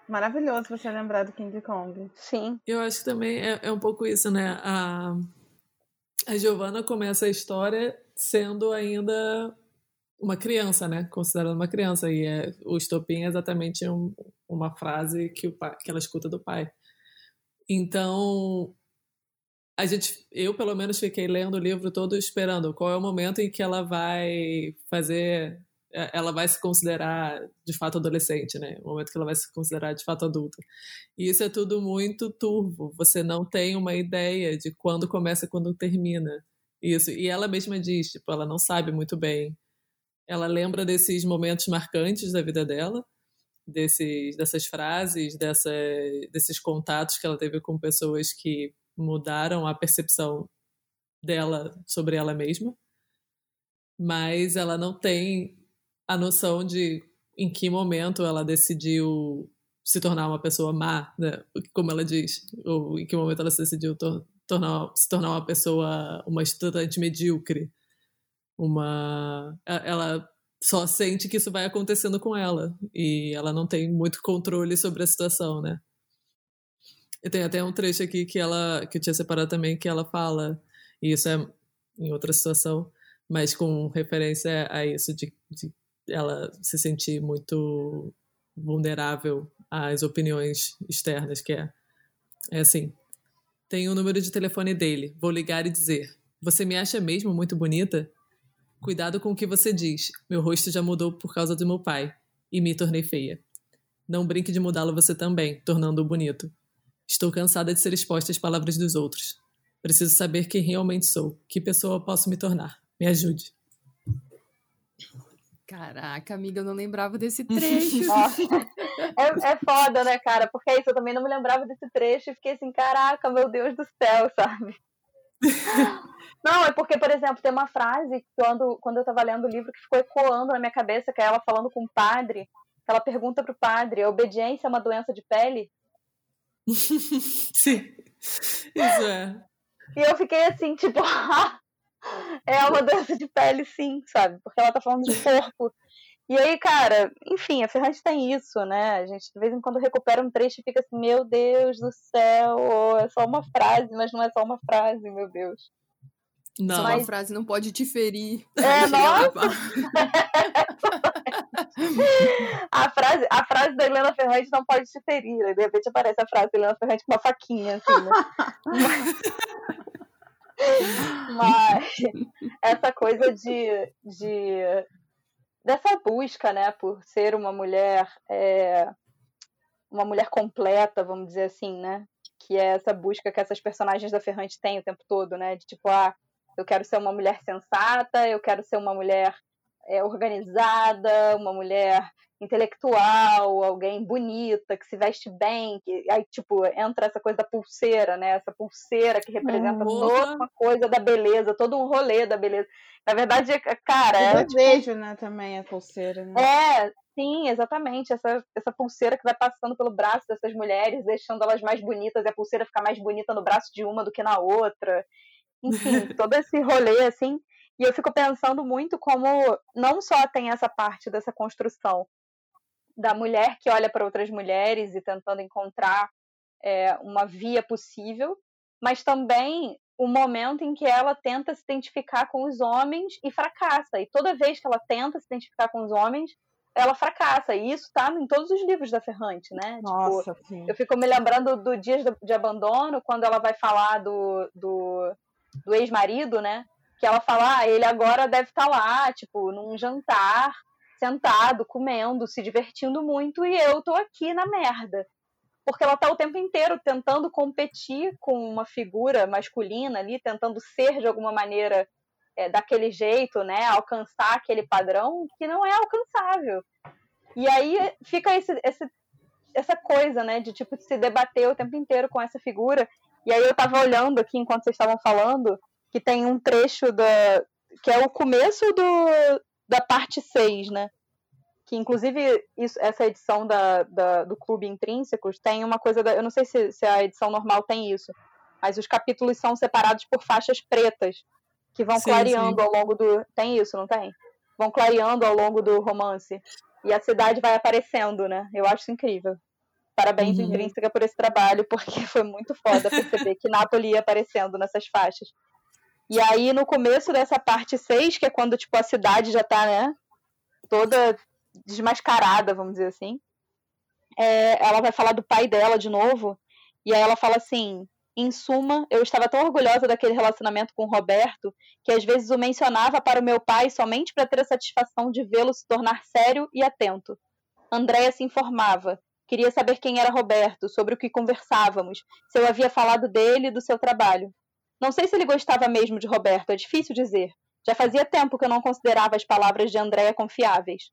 Maravilhoso você lembrar do King Kong. Sim. Eu acho que também é, é um pouco isso, né? A, a Giovanna começa a história sendo ainda uma criança, né? Considerando uma criança. E é, o estopim é exatamente um, uma frase que, o pai, que ela escuta do pai. Então, a gente, eu pelo menos fiquei lendo o livro todo esperando qual é o momento em que ela vai fazer é, ela vai se considerar de fato adolescente, né? O momento que ela vai se considerar de fato adulta. E isso é tudo muito turvo. Você não tem uma ideia de quando começa e quando termina. Isso. E ela mesma diz, tipo, ela não sabe muito bem. Ela lembra desses momentos marcantes da vida dela, desses, dessas frases, dessa, desses contatos que ela teve com pessoas que mudaram a percepção dela sobre ela mesma. Mas ela não tem a noção de em que momento ela decidiu se tornar uma pessoa má, né? como ela diz, ou em que momento ela se decidiu tor tornar, se tornar uma pessoa, uma estudante medíocre, uma, ela só sente que isso vai acontecendo com ela e ela não tem muito controle sobre a situação, né? E tem até um trecho aqui que ela que eu tinha separado também que ela fala, e isso é em outra situação, mas com referência a isso de, de ela se sentir muito vulnerável às opiniões externas, que é, é assim, tem o número de telefone dele, vou ligar e dizer, você me acha mesmo muito bonita? Cuidado com o que você diz, meu rosto já mudou por causa do meu pai, e me tornei feia. Não brinque de mudá-lo você também, tornando-o bonito. Estou cansada de ser exposta às palavras dos outros. Preciso saber quem realmente sou. Que pessoa posso me tornar? Me ajude. Caraca, amiga, eu não lembrava desse [LAUGHS] trecho. é, é foda, né, cara? Porque é isso, eu também não me lembrava desse trecho e fiquei assim, caraca, meu Deus do céu, [LAUGHS] sabe? Não, é porque, por exemplo, tem uma frase quando, quando eu tava lendo o livro que ficou ecoando na minha cabeça, que é ela falando com o padre, ela pergunta pro padre, a obediência é uma doença de pele? Sim, isso é. E eu fiquei assim, tipo, [LAUGHS] é uma doença de pele, sim, sabe? Porque ela tá falando de corpo. E aí, cara, enfim, a Ferrante tem isso, né? A gente de vez em quando recupera um trecho e fica assim, meu Deus do céu, é só uma frase, mas não é só uma frase, meu Deus. Não. Só uma frase não pode te ferir. É, [LAUGHS] nossa! [LAUGHS] a, frase, a frase da Helena Ferrante não pode te ferir. De repente aparece a frase da Helena Ferrante com uma faquinha, assim, né? [LAUGHS] Mas essa coisa de, de dessa busca, né, por ser uma mulher é, uma mulher completa, vamos dizer assim, né, que é essa busca que essas personagens da Ferrante têm o tempo todo, né, de tipo, ah, eu quero ser uma mulher sensata, eu quero ser uma mulher é, organizada, uma mulher intelectual, alguém bonita, que se veste bem, que aí, tipo, entra essa coisa da pulseira, né? Essa pulseira que representa uhum. toda uma coisa da beleza, todo um rolê da beleza. Na verdade, é, cara. é, desejo, tipo... né, também a pulseira, né? É, sim, exatamente. Essa, essa pulseira que vai passando pelo braço dessas mulheres, deixando elas mais bonitas, e a pulseira ficar mais bonita no braço de uma do que na outra. Enfim, todo esse rolê, assim. E eu fico pensando muito como não só tem essa parte dessa construção da mulher que olha para outras mulheres e tentando encontrar é, uma via possível, mas também o momento em que ela tenta se identificar com os homens e fracassa. E toda vez que ela tenta se identificar com os homens, ela fracassa. E isso está em todos os livros da Ferrante, né? Tipo, Nossa, tipo, sim. Eu fico me lembrando do Dias de Abandono, quando ela vai falar do, do, do ex-marido, né? Que ela fala, ah, ele agora deve estar tá lá, tipo, num jantar, sentado, comendo, se divertindo muito, e eu tô aqui na merda. Porque ela tá o tempo inteiro tentando competir com uma figura masculina ali, tentando ser de alguma maneira é, daquele jeito, né? Alcançar aquele padrão que não é alcançável. E aí fica esse, esse, essa coisa, né, de tipo se debater o tempo inteiro com essa figura. E aí eu tava olhando aqui enquanto vocês estavam falando que tem um trecho da que é o começo do, da parte 6, né? Que inclusive isso, essa edição da, da, do Clube Intrínsecos tem uma coisa. Da, eu não sei se, se a edição normal tem isso, mas os capítulos são separados por faixas pretas que vão sim, clareando sim. ao longo do. Tem isso, não tem? Vão clareando ao longo do romance. E a cidade vai aparecendo, né? Eu acho incrível. Parabéns, uhum. Intrínseca, por esse trabalho, porque [LAUGHS] foi muito foda perceber que Nápoles ia aparecendo nessas faixas. E aí, no começo dessa parte 6, que é quando, tipo, a cidade já tá, né, toda desmascarada, vamos dizer assim, é, ela vai falar do pai dela de novo, e aí ela fala assim, em suma, eu estava tão orgulhosa daquele relacionamento com o Roberto, que às vezes o mencionava para o meu pai somente para ter a satisfação de vê-lo se tornar sério e atento. Andréia se informava, queria saber quem era Roberto, sobre o que conversávamos, se eu havia falado dele e do seu trabalho. Não sei se ele gostava mesmo de Roberto, é difícil dizer. Já fazia tempo que eu não considerava as palavras de Andréa confiáveis.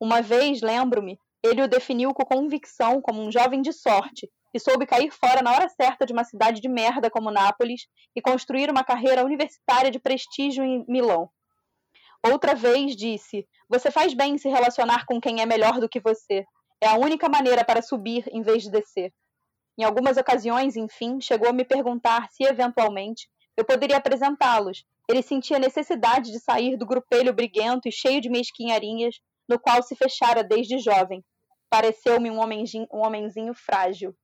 Uma vez, lembro-me, ele o definiu com convicção como um jovem de sorte, que soube cair fora na hora certa de uma cidade de merda como Nápoles e construir uma carreira universitária de prestígio em Milão. Outra vez disse: Você faz bem em se relacionar com quem é melhor do que você. É a única maneira para subir em vez de descer. Em algumas ocasiões, enfim, chegou a me perguntar se, eventualmente, eu poderia apresentá-los. Ele sentia necessidade de sair do grupelho briguento e cheio de mesquinharinhas no qual se fechara desde jovem. Pareceu-me um um homenzinho frágil.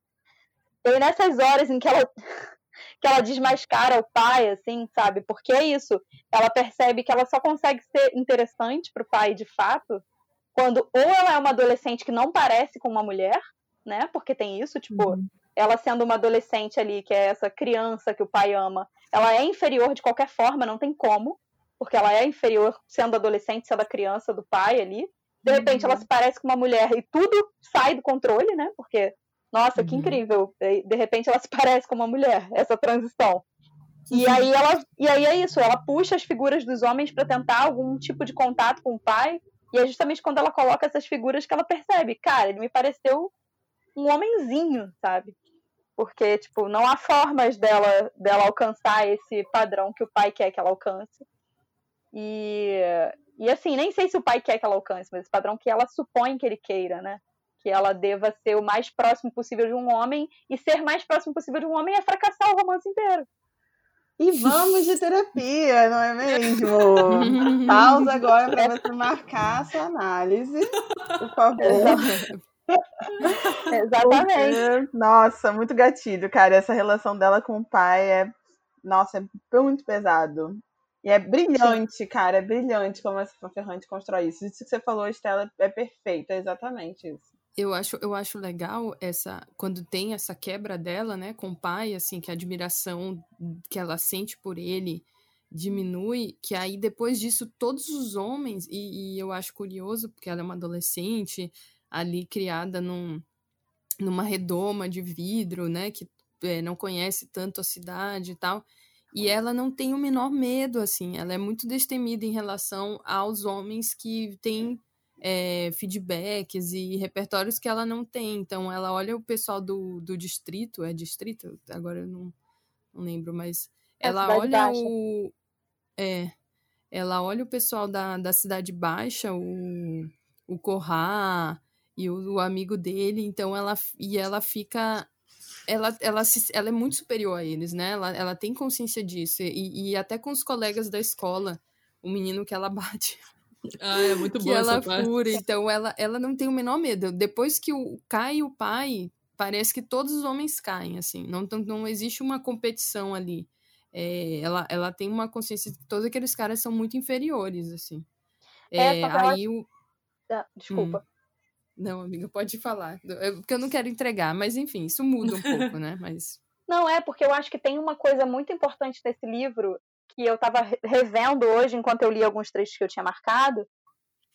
E nessas horas em que ela, [LAUGHS] que ela desmascara o pai, assim, sabe? Porque é isso. Ela percebe que ela só consegue ser interessante para o pai de fato quando ou ela é uma adolescente que não parece com uma mulher, né? Porque tem isso, tipo, uhum ela sendo uma adolescente ali, que é essa criança que o pai ama, ela é inferior de qualquer forma, não tem como, porque ela é inferior sendo adolescente, sendo a criança do pai ali. De repente uhum. ela se parece com uma mulher e tudo sai do controle, né? Porque Nossa, que uhum. incrível. De repente ela se [LAUGHS] parece com uma mulher, essa transição. E uhum. aí ela e aí é isso, ela puxa as figuras dos homens para tentar algum tipo de contato com o pai, e é justamente quando ela coloca essas figuras que ela percebe, cara, ele me pareceu um homenzinho, sabe? Porque tipo, não há formas dela dela alcançar esse padrão que o pai quer que ela alcance. E e assim, nem sei se o pai quer que ela alcance, mas esse padrão que ela supõe que ele queira, né? Que ela deva ser o mais próximo possível de um homem, e ser mais próximo possível de um homem é fracassar o romance inteiro. E vamos de terapia, não é mesmo? Pausa agora para você marcar a sua análise, por favor. Exatamente. Nossa, muito gatilho, cara. Essa relação dela com o pai é. Nossa, é muito pesado. E é brilhante, Sim. cara. É brilhante como essa Ferrante constrói isso. Isso que você falou, Estela, é perfeito. É exatamente isso. Eu acho, eu acho legal essa quando tem essa quebra dela, né, com o pai, assim, que a admiração que ela sente por ele diminui, que aí depois disso todos os homens, e, e eu acho curioso, porque ela é uma adolescente ali criada num, numa redoma de vidro, né, que é, não conhece tanto a cidade e tal, e ela não tem o menor medo, assim, ela é muito destemida em relação aos homens que têm é, feedbacks e repertórios que ela não tem. Então, ela olha o pessoal do, do distrito, é distrito? Agora eu não, não lembro, mas é ela olha baixa. o. É. Ela olha o pessoal da, da Cidade Baixa, o, o Corrá e o, o amigo dele, então ela. E ela fica ela, ela, se, ela é muito superior a eles, né? Ela, ela tem consciência disso. E, e até com os colegas da escola, o menino que ela [LAUGHS] bate ah, é muito que boa ela essa fura. Então ela, ela não tem o menor medo. Depois que o cai o pai, parece que todos os homens caem, assim. Não, não, não existe uma competição ali. É, ela, ela tem uma consciência de que todos aqueles caras são muito inferiores, assim. É, é aí o... Ah, desculpa. Hum. Não, amiga, pode falar. Eu, porque eu não quero entregar, mas enfim, isso muda um pouco, [LAUGHS] né? Mas... Não, é, porque eu acho que tem uma coisa muito importante nesse livro que eu estava revendo hoje enquanto eu li alguns trechos que eu tinha marcado,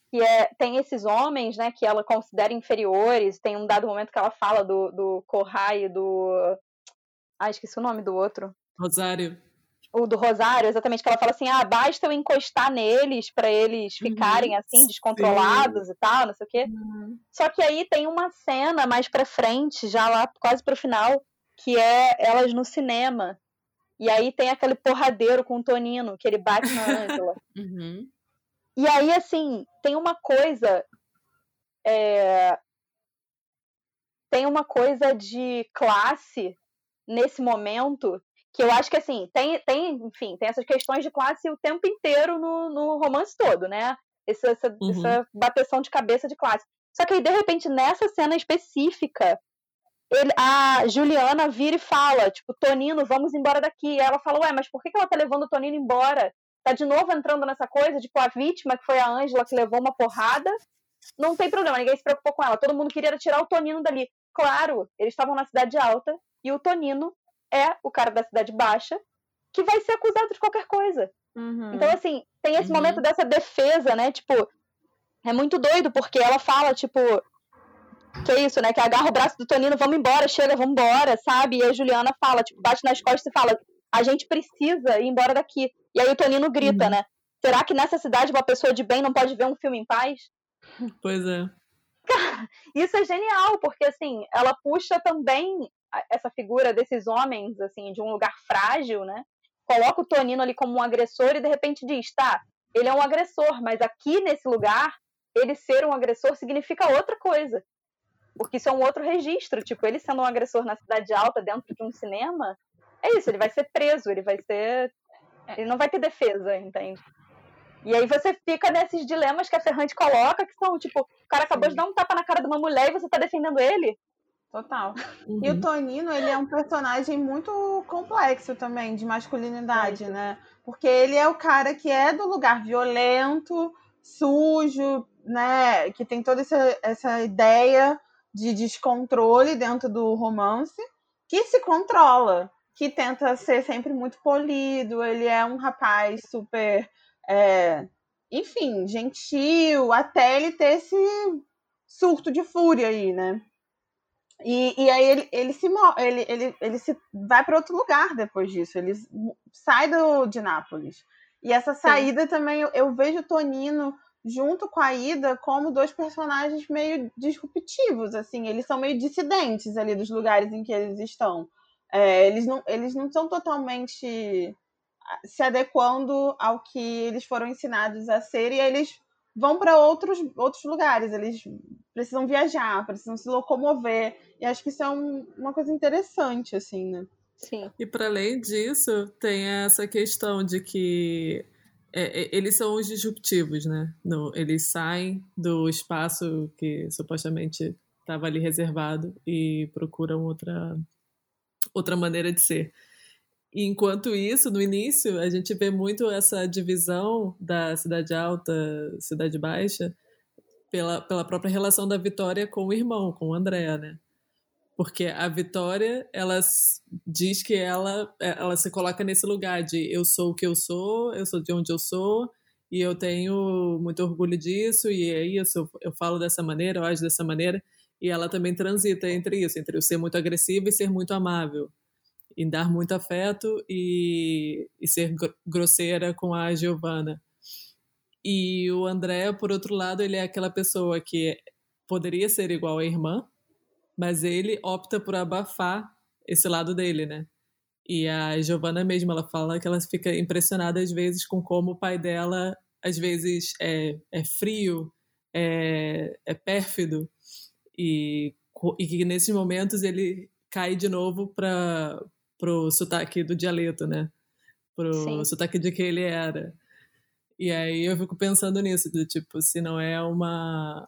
que é, tem esses homens, né, que ela considera inferiores, tem um dado momento que ela fala do, do Corra e do... Ah, esqueci o nome do outro. Rosário. O do Rosário, exatamente, que ela fala assim, ah, basta eu encostar neles para eles uhum. ficarem assim, descontrolados Sim. e tal, não sei o quê. Uhum. Só que aí tem uma cena mais pra frente, já lá quase pro final, que é elas no cinema, e aí tem aquele porradeiro com o Tonino, que ele bate na Ângela. [LAUGHS] Uhum. E aí, assim, tem uma coisa. É... Tem uma coisa de classe nesse momento que eu acho que, assim, tem, tem enfim, tem essas questões de classe o tempo inteiro no, no romance todo, né? Essa, essa, uhum. essa bateção de cabeça de classe. Só que aí, de repente, nessa cena específica, ele, a Juliana vira e fala, tipo, Tonino, vamos embora daqui. E ela fala, ué, mas por que ela tá levando o Tonino embora? Tá de novo entrando nessa coisa, tipo, a vítima, que foi a Ângela, que levou uma porrada. Não tem problema, ninguém se preocupou com ela. Todo mundo queria tirar o Tonino dali. Claro, eles estavam na cidade alta e o Tonino é o cara da cidade baixa que vai ser acusado de qualquer coisa. Uhum. Então, assim, tem esse uhum. momento dessa defesa, né? Tipo, é muito doido, porque ela fala, tipo, que é isso, né? Que agarra o braço do Tonino, vamos embora, chega, vamos embora, sabe? E a Juliana fala, tipo, bate nas costas e fala, a gente precisa ir embora daqui. E aí o Tonino grita, uhum. né? Será que nessa cidade uma pessoa de bem não pode ver um filme em paz? Pois é. Cara, [LAUGHS] isso é genial, porque assim, ela puxa também essa figura desses homens, assim, de um lugar frágil, né? Coloca o Tonino ali como um agressor e de repente diz, tá, ele é um agressor, mas aqui nesse lugar, ele ser um agressor significa outra coisa. Porque isso é um outro registro. Tipo, ele sendo um agressor na cidade alta, dentro de um cinema, é isso, ele vai ser preso, ele vai ser. Ele não vai ter defesa, entende? E aí você fica nesses dilemas que a Ferrante coloca, que são, tipo, o cara acabou Sim. de dar um tapa na cara de uma mulher e você tá defendendo ele. Total. Uhum. E o Tonino, ele é um personagem muito complexo também, de masculinidade, é. né? Porque ele é o cara que é do lugar violento, sujo, né? Que tem toda essa, essa ideia de descontrole dentro do romance, que se controla, que tenta ser sempre muito polido. Ele é um rapaz super, é, enfim, gentil, até ele ter esse surto de fúria aí, né? E, e aí ele, ele se ele, ele, ele se vai para outro lugar depois disso. Ele sai do, de Nápoles. E essa saída Sim. também eu, eu vejo o Tonino junto com a Ida como dois personagens meio disruptivos, assim, eles são meio dissidentes ali dos lugares em que eles estão. É, eles, não, eles não são totalmente ah, se adequando ao que eles foram ensinados a ser e eles vão para outros, outros lugares, eles precisam viajar, precisam se locomover, e acho que isso é um, uma coisa interessante, assim, né? Sim. E para além disso, tem essa questão de que é, é, eles são os disruptivos, né? No, eles saem do espaço que supostamente estava ali reservado e procuram outra, outra maneira de ser. E enquanto isso, no início, a gente vê muito essa divisão da cidade alta, cidade baixa, pela, pela própria relação da Vitória com o irmão, com o André, né? Porque a Vitória, ela diz que ela, é, ela se coloca nesse lugar de eu sou o que eu sou, eu sou de onde eu sou, e eu tenho muito orgulho disso, e é isso, eu, falo dessa maneira, eu ajo dessa maneira, e ela também transita entre isso, entre eu ser muito agressiva e ser muito amável, em dar muito afeto e, e ser grosseira com a Giovanna. E o André, por outro lado, ele é aquela pessoa que poderia ser igual à irmã, mas ele opta por abafar esse lado dele, né? E a Giovanna mesmo, ela fala que ela fica impressionada às vezes com como o pai dela às vezes é, é frio, é, é pérfido e, e que nesses momentos ele cai de novo para pro sotaque do dialeto, né? Pro Sim. sotaque de que ele era. E aí eu fico pensando nisso, do tipo, se não é uma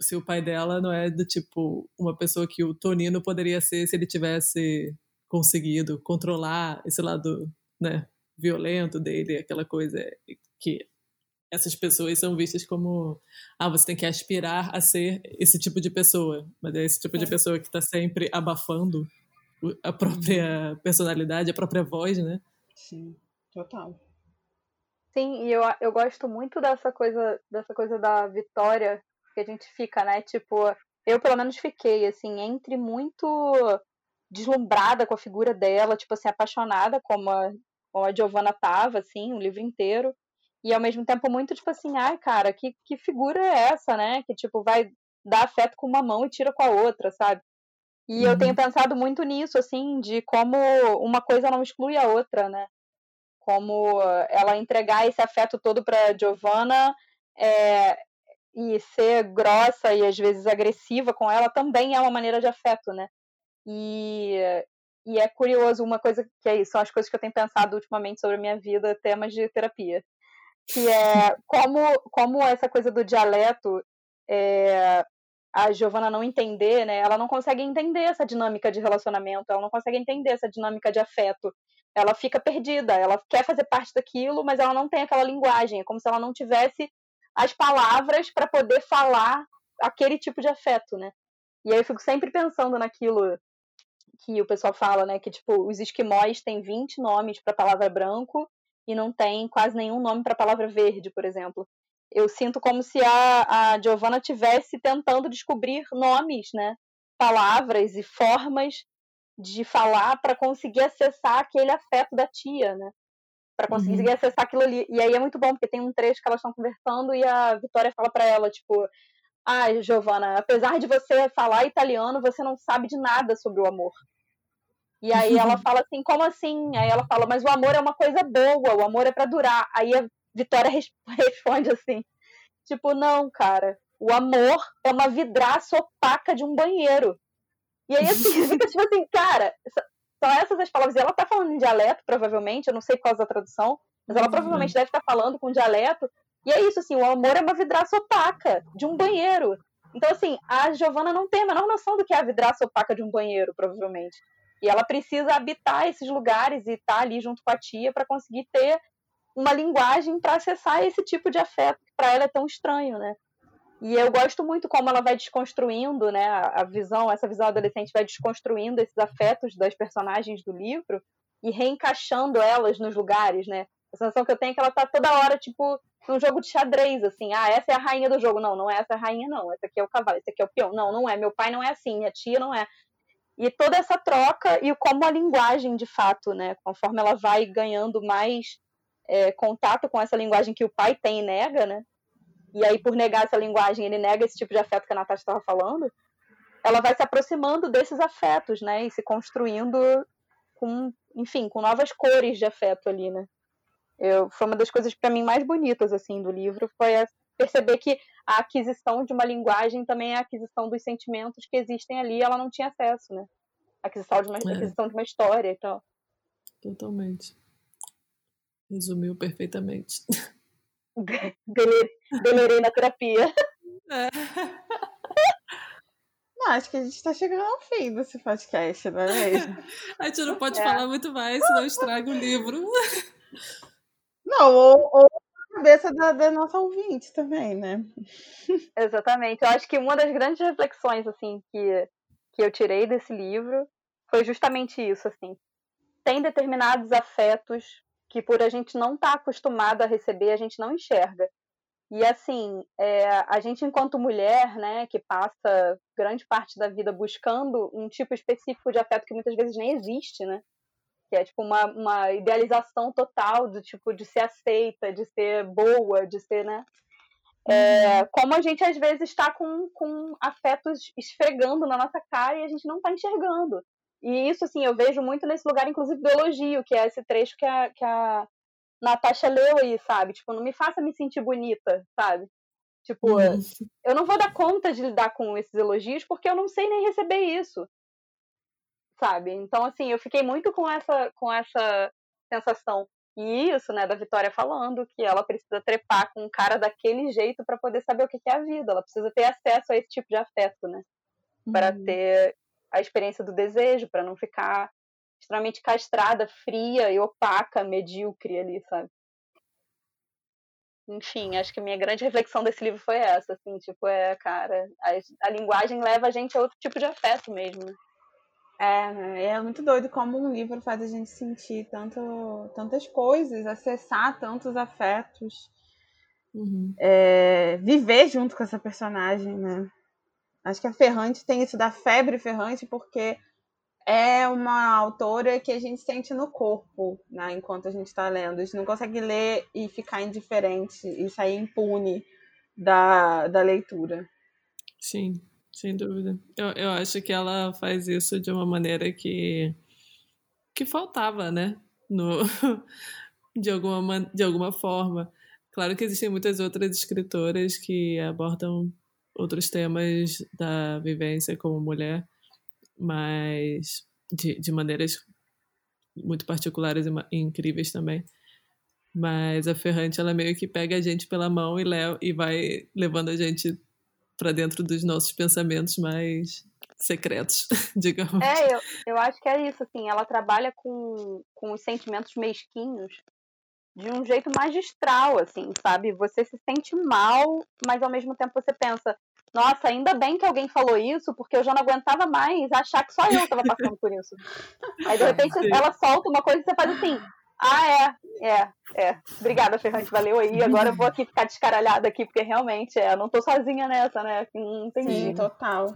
se o pai dela não é do tipo uma pessoa que o Tonino poderia ser se ele tivesse conseguido controlar esse lado, né, violento dele, aquela coisa que essas pessoas são vistas como ah, você tem que aspirar a ser esse tipo de pessoa, mas é esse tipo é. de pessoa que está sempre abafando a própria personalidade, a própria voz, né? Sim, total. Sim, e eu, eu gosto muito dessa coisa, dessa coisa da Vitória que a gente fica, né? Tipo, eu pelo menos fiquei, assim, entre muito deslumbrada com a figura dela, tipo assim, apaixonada como a, como a Giovanna tava, assim, o livro inteiro. E ao mesmo tempo muito, tipo assim, ai, cara, que, que figura é essa, né? Que, tipo, vai dar afeto com uma mão e tira com a outra, sabe? E uhum. eu tenho pensado muito nisso, assim, de como uma coisa não exclui a outra, né? Como ela entregar esse afeto todo para Giovanna é, e ser grossa e às vezes agressiva com ela também é uma maneira de afeto, né? E, e é curioso uma coisa que é isso, são as coisas que eu tenho pensado ultimamente sobre a minha vida, temas de terapia, que é [LAUGHS] como, como essa coisa do dialeto é, a Giovanna não entender, né? Ela não consegue entender essa dinâmica de relacionamento, ela não consegue entender essa dinâmica de afeto. Ela fica perdida, ela quer fazer parte daquilo, mas ela não tem aquela linguagem, é como se ela não tivesse as palavras para poder falar aquele tipo de afeto, né? E aí eu fico sempre pensando naquilo que o pessoal fala, né? Que, tipo, os esquimós têm 20 nomes para a palavra branco e não tem quase nenhum nome para a palavra verde, por exemplo. Eu sinto como se a, a Giovanna tivesse tentando descobrir nomes, né? Palavras e formas de falar para conseguir acessar aquele afeto da tia, né? Para conseguir uhum. acessar aquilo ali. E aí é muito bom, porque tem um trecho que elas estão conversando e a Vitória fala para ela, tipo, ah, Giovana, apesar de você falar italiano, você não sabe de nada sobre o amor. E aí [LAUGHS] ela fala assim, como assim? Aí ela fala, mas o amor é uma coisa boa, o amor é para durar. Aí a Vitória [LAUGHS] responde assim, tipo, não, cara, o amor é uma vidraça opaca de um banheiro. E aí assim, fica tipo assim, cara, são essas as palavras. E ela tá falando em dialeto, provavelmente, eu não sei por causa da tradução, mas ela uhum. provavelmente deve estar tá falando com dialeto. E é isso, assim, o amor é uma vidraça opaca de um banheiro. Então, assim, a Giovanna não tem a menor noção do que é a vidraça opaca de um banheiro, provavelmente. E ela precisa habitar esses lugares e estar tá ali junto com a tia para conseguir ter uma linguagem para acessar esse tipo de afeto que para ela é tão estranho, né? E eu gosto muito como ela vai desconstruindo, né, a visão, essa visão adolescente vai desconstruindo esses afetos das personagens do livro e reencaixando elas nos lugares, né? A sensação que eu tenho é que ela tá toda hora, tipo, num jogo de xadrez, assim, ah, essa é a rainha do jogo. Não, não é essa a rainha, não. Essa aqui é o cavalo, esse aqui é o peão. Não, não é. Meu pai não é assim, minha tia não é. E toda essa troca e como a linguagem, de fato, né, conforme ela vai ganhando mais é, contato com essa linguagem que o pai tem e nega, né? E aí, por negar essa linguagem, ele nega esse tipo de afeto que a Natasha estava falando. Ela vai se aproximando desses afetos, né? E se construindo com, enfim, com novas cores de afeto ali, né? Eu, foi uma das coisas para mim mais bonitas assim do livro foi perceber que a aquisição de uma linguagem também é a aquisição dos sentimentos que existem ali ela não tinha acesso né a aquisição de uma, é. aquisição de uma história e tal totalmente resumiu perfeitamente [LAUGHS] [LAUGHS] delerei na terapia é. [LAUGHS] Não, acho que a gente está chegando ao fim desse podcast, não é mesmo? [LAUGHS] a gente não pode é. falar muito mais, senão estraga o livro. Não, ou, ou a cabeça da, da, nossa ouvinte também, né? Exatamente. Eu acho que uma das grandes reflexões, assim, que, que eu tirei desse livro foi justamente isso, assim. Tem determinados afetos que por a gente não estar tá acostumado a receber, a gente não enxerga. E assim, é, a gente enquanto mulher, né, que passa grande parte da vida buscando um tipo específico de afeto que muitas vezes nem existe, né? que é tipo uma, uma idealização total do tipo de ser aceita, de ser boa, de ser, né? É, uhum. como a gente às vezes está com, com afetos esfregando na nossa cara e a gente não está enxergando. E isso, assim, eu vejo muito nesse lugar, inclusive, do elogio, que é esse trecho que a, que a Natasha leu aí, sabe? Tipo, não me faça me sentir bonita, sabe? Tipo, eu não vou dar conta de lidar com esses elogios porque eu não sei nem receber isso sabe? Então, assim, eu fiquei muito com essa, com essa sensação. E isso, né, da Vitória falando que ela precisa trepar com um cara daquele jeito para poder saber o que é a vida. Ela precisa ter acesso a esse tipo de afeto, né? Para uhum. ter a experiência do desejo, para não ficar extremamente castrada, fria e opaca, medíocre ali, sabe? Enfim, acho que a minha grande reflexão desse livro foi essa, assim, tipo, é, cara, a, a linguagem leva a gente a outro tipo de afeto mesmo, né? É, é muito doido como um livro faz a gente sentir tanto, tantas coisas, acessar tantos afetos, uhum. é, viver junto com essa personagem, né? Acho que a Ferrante tem isso da febre Ferrante porque é uma autora que a gente sente no corpo, né, enquanto a gente está lendo. A gente não consegue ler e ficar indiferente e sair impune da, da leitura. Sim. Sem dúvida. Eu, eu acho que ela faz isso de uma maneira que, que faltava, né? No, [LAUGHS] de, alguma, de alguma forma. Claro que existem muitas outras escritoras que abordam outros temas da vivência como mulher, mas de, de maneiras muito particulares e incríveis também. Mas a Ferrante, ela meio que pega a gente pela mão e, leva, e vai levando a gente para dentro dos nossos pensamentos mais secretos, [LAUGHS] digamos. É, eu, eu acho que é isso, assim, ela trabalha com, com os sentimentos mesquinhos de um jeito magistral, assim, sabe? Você se sente mal, mas ao mesmo tempo você pensa, nossa, ainda bem que alguém falou isso, porque eu já não aguentava mais achar que só eu estava passando por isso. [LAUGHS] Aí de repente ela solta uma coisa e você faz assim, ah, é, é, é. Obrigada, Ferrante, valeu aí. Agora eu vou aqui ficar descaralhada aqui, porque realmente é, não tô sozinha nessa, né? Não entendi. Sim, total.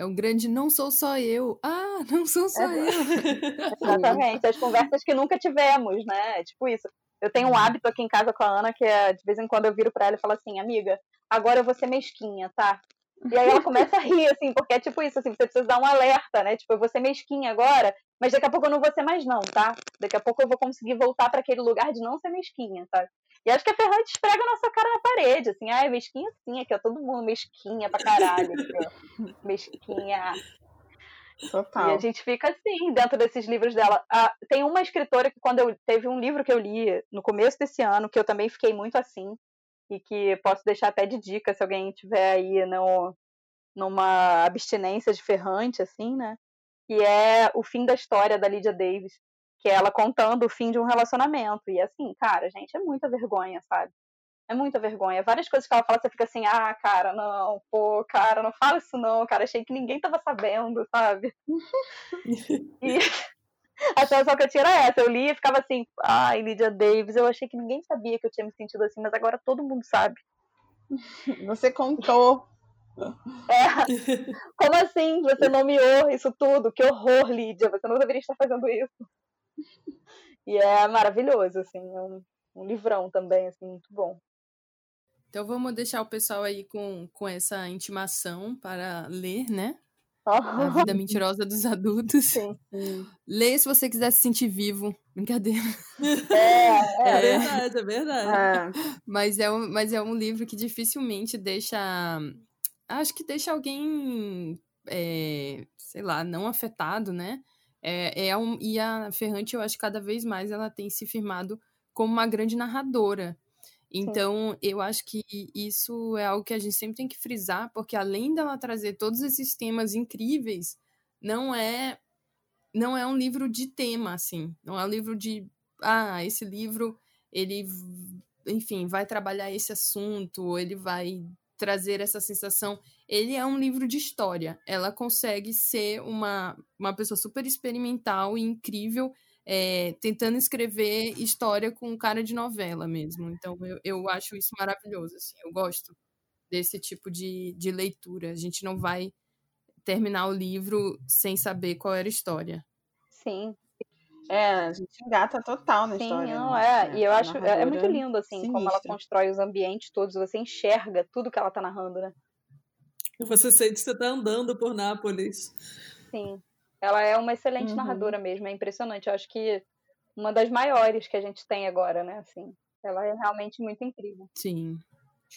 É um grande não sou só eu. Ah, [LAUGHS] não sou só é. eu. [LAUGHS] Exatamente. As conversas que nunca tivemos, né? Tipo isso. Eu tenho um hábito aqui em casa com a Ana que é, de vez em quando eu viro pra ela e falo assim, amiga, agora eu vou ser mesquinha, tá? E aí ela começa a rir, assim, porque é tipo isso, assim, você precisa dar um alerta, né? Tipo, eu vou ser mesquinha agora, mas daqui a pouco eu não vou ser mais não, tá? Daqui a pouco eu vou conseguir voltar para aquele lugar de não ser mesquinha, sabe? E acho que a Ferrante esfrega a nossa cara na parede, assim, ah, é mesquinha sim, aqui, ó, todo mundo mesquinha pra caralho, aqui, [LAUGHS] mesquinha. Total. E a gente fica assim, dentro desses livros dela. Ah, tem uma escritora que, quando eu teve um livro que eu li no começo desse ano, que eu também fiquei muito assim, e que posso deixar até de dica se alguém tiver aí no, numa abstinência de ferrante, assim, né? Que é o fim da história da Lydia Davis, que é ela contando o fim de um relacionamento. E assim, cara, gente, é muita vergonha, sabe? É muita vergonha. Várias coisas que ela fala, você fica assim, ah, cara, não, pô, cara, não fala isso não, cara, achei que ninguém tava sabendo, sabe? [LAUGHS] e a sensação que eu tinha era essa. Eu li e ficava assim, ai, Lydia Davis, eu achei que ninguém sabia que eu tinha me sentido assim, mas agora todo mundo sabe. [LAUGHS] Você contou. É. Como assim? Você nomeou isso tudo? Que horror, Lídia. Você não deveria estar fazendo isso. E é maravilhoso, assim. É um, um livrão também, assim, muito bom. Então vamos deixar o pessoal aí com, com essa intimação para ler, né? A Vida [LAUGHS] Mentirosa dos Adultos. Sim, sim. Leia se você quiser se sentir vivo. Brincadeira. [LAUGHS] É, É é. verdade, é verdade. é. Mas é, um, mas é um livro que dificilmente deixa. Acho que deixa alguém, é, sei lá, não afetado, né? É, é um, e a Ferrante, eu acho que cada vez mais ela tem se firmado como uma grande narradora. Então, eu acho que isso é algo que a gente sempre tem que frisar, porque além dela trazer todos esses temas incríveis, não é não é um livro de tema, assim. Não é um livro de, ah, esse livro, ele, enfim, vai trabalhar esse assunto, ele vai trazer essa sensação. Ele é um livro de história. Ela consegue ser uma, uma pessoa super experimental e incrível, é, tentando escrever história com cara de novela mesmo. Então, eu, eu acho isso maravilhoso, assim. Eu gosto desse tipo de, de leitura. A gente não vai terminar o livro sem saber qual era a história. Sim, É, a gente engata total na sim, história. não né? é. E eu acho é, é muito lindo, assim, como ela sinistra. constrói os ambientes todos, você enxerga tudo que ela tá narrando, né? Você sente que você tá andando por Nápoles. Sim. Ela é uma excelente Uhum. narradora mesmo, é impressionante. Eu acho que uma das maiores que a gente tem agora, né? Assim, ela é realmente muito incrível. Sim,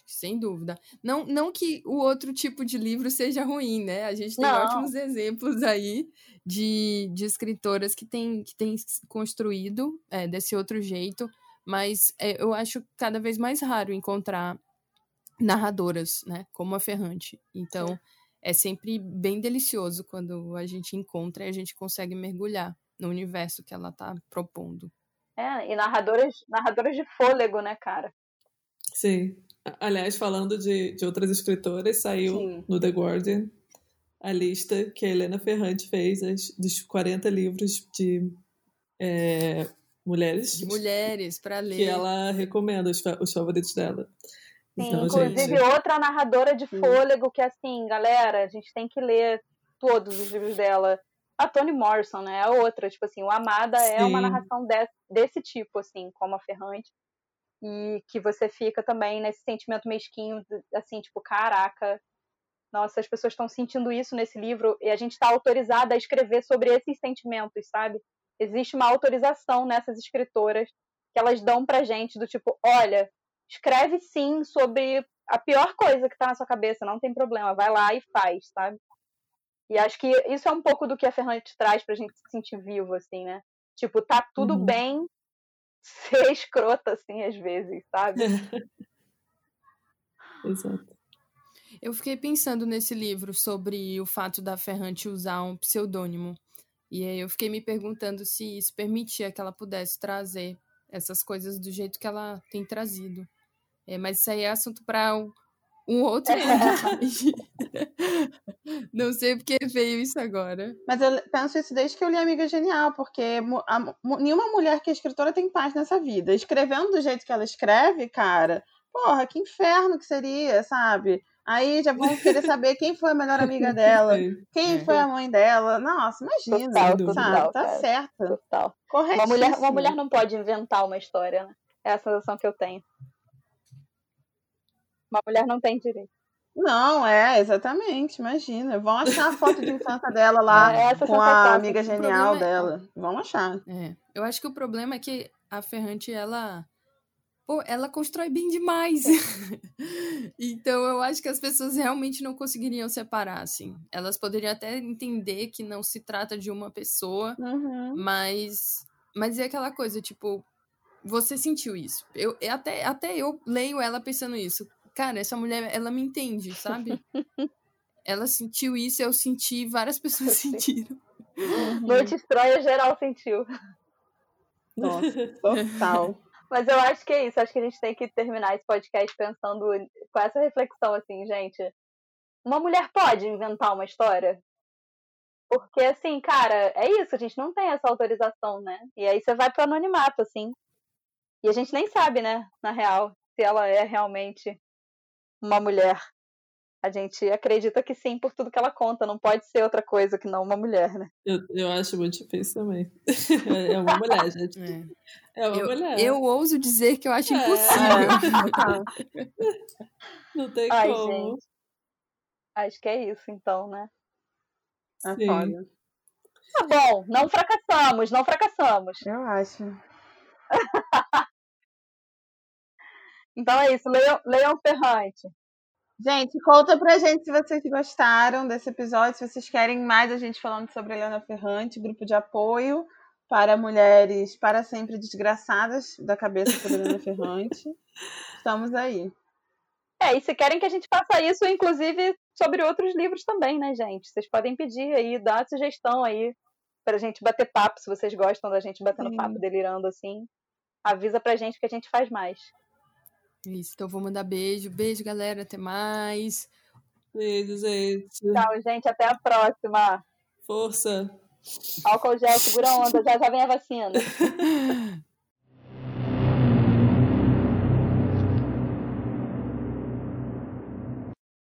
sem dúvida. Não, não que o outro tipo de livro seja ruim, né? A gente tem Não. ótimos exemplos aí de, de escritoras que têm que têm construído é, desse outro jeito, mas é, eu acho cada vez mais raro encontrar narradoras, né? Como a Ferrante. Então, é sempre bem delicioso quando a gente encontra e a gente consegue mergulhar no universo que ela tá propondo. É, e narradoras, narradoras de fôlego, né, cara? Sim. Aliás, falando de, de outras escritoras, saiu Sim. no The Guardian a lista que a Helena Ferrante fez as- dos 40 livros de é, mulheres De mulheres, para ler. que ela recomenda, os, os favoritos dela. Sim, Então, inclusive gente, outra narradora de Sim. fôlego que, assim, galera, a gente tem que ler todos os livros dela. A Toni Morrison, né? A outra, tipo assim, o Amada é uma Sim. narração de- desse tipo, assim, como a Ferrante. E que você fica também nesse sentimento mesquinho, assim, tipo, caraca, nossa, as pessoas estão sentindo isso nesse livro e a gente está autorizada a escrever sobre esses sentimentos, sabe? Existe uma autorização nessas escritoras que elas dão pra gente do tipo, olha, escreve sim sobre a pior coisa que tá na sua cabeça, não tem problema, vai lá e faz, sabe? E acho que isso é um pouco do que a Ferrante traz pra gente se sentir vivo, assim, né? Tipo, tá tudo Uhum. bem [LAUGHS] ser escrota, assim, às vezes, sabe? [LAUGHS] Exato. Eu fiquei pensando nesse livro sobre o fato da Ferrante usar um pseudônimo. E aí eu fiquei me perguntando se isso permitia que ela pudesse trazer essas coisas do jeito que ela tem trazido. É, mas isso aí é assunto para um, um outro podcast. [LAUGHS] Não sei porque veio isso agora. Mas eu penso isso desde que eu li Amiga Genial, porque a nenhuma mulher que é escritora tem paz nessa vida. Escrevendo do jeito que ela escreve, cara, porra, que inferno que seria, sabe? Aí já vão querer [LAUGHS] saber quem foi a melhor amiga dela, quem É. foi a mãe dela. Nossa, imagina, Total, sabe? total, tá cara. certo. Total. Correto. Uma mulher, uma mulher não pode inventar uma história, né? É a sensação que eu tenho. Uma mulher não tem direito. Não, é, exatamente, imagina. Vão achar a foto de infância dela lá É essa com a amiga O genial é- dela. Vão achar. É, eu acho que o problema é que a Ferrante, ela. Pô, ela constrói bem demais. [LAUGHS] então eu acho que as pessoas realmente não conseguiriam separar, assim. Elas poderiam até entender que não se trata de uma pessoa, Uhum. mas. Mas é aquela coisa, tipo, você sentiu isso. Eu, até, até eu leio ela pensando isso. Cara, essa mulher, ela me entende, sabe? [LAUGHS] ela sentiu isso, eu senti, várias pessoas [LAUGHS] sentiram. Noite Estranha geral sentiu. Nossa, total. Mas eu acho que é isso. Acho que a gente tem que terminar esse podcast pensando com essa reflexão, assim, gente. Uma mulher pode inventar uma história? Porque, assim, cara, é isso, a gente não tem essa autorização, né? E aí você vai pro anonimato, assim. E a gente nem sabe, né, na real, se ela é realmente uma mulher. A gente acredita que sim, por tudo que ela conta. Não pode ser outra coisa que não uma mulher, né? Eu, eu acho muito difícil também. [LAUGHS] é uma mulher, gente. É, é uma eu, mulher. Eu ouso dizer que eu acho é. impossível. [LAUGHS] não tem Ai, como. Gente. Acho que é isso, então, né? É foda. Tá bom, não fracassamos, não fracassamos. Eu acho. [LAUGHS] então é isso, leiam, leiam Ferrante. Gente, conta pra gente se vocês gostaram desse episódio, se vocês querem mais a gente falando sobre Helena Ferrante, grupo de apoio para mulheres para sempre desgraçadas da cabeça por Helena [LAUGHS] Ferrante. Estamos aí. É, e se querem que a gente faça isso, inclusive, sobre outros livros também, né, gente? Vocês podem pedir aí, dar sugestão aí pra gente bater papo, se vocês gostam da gente batendo Sim. papo, delirando assim. Avisa pra gente que a gente faz mais. Isso, então vou mandar beijo. Beijo, galera. Até mais. Beijo, gente. Tchau, gente. Até a próxima. Força. Álcool gel, segura a onda. Já já vem a vacina. [LAUGHS]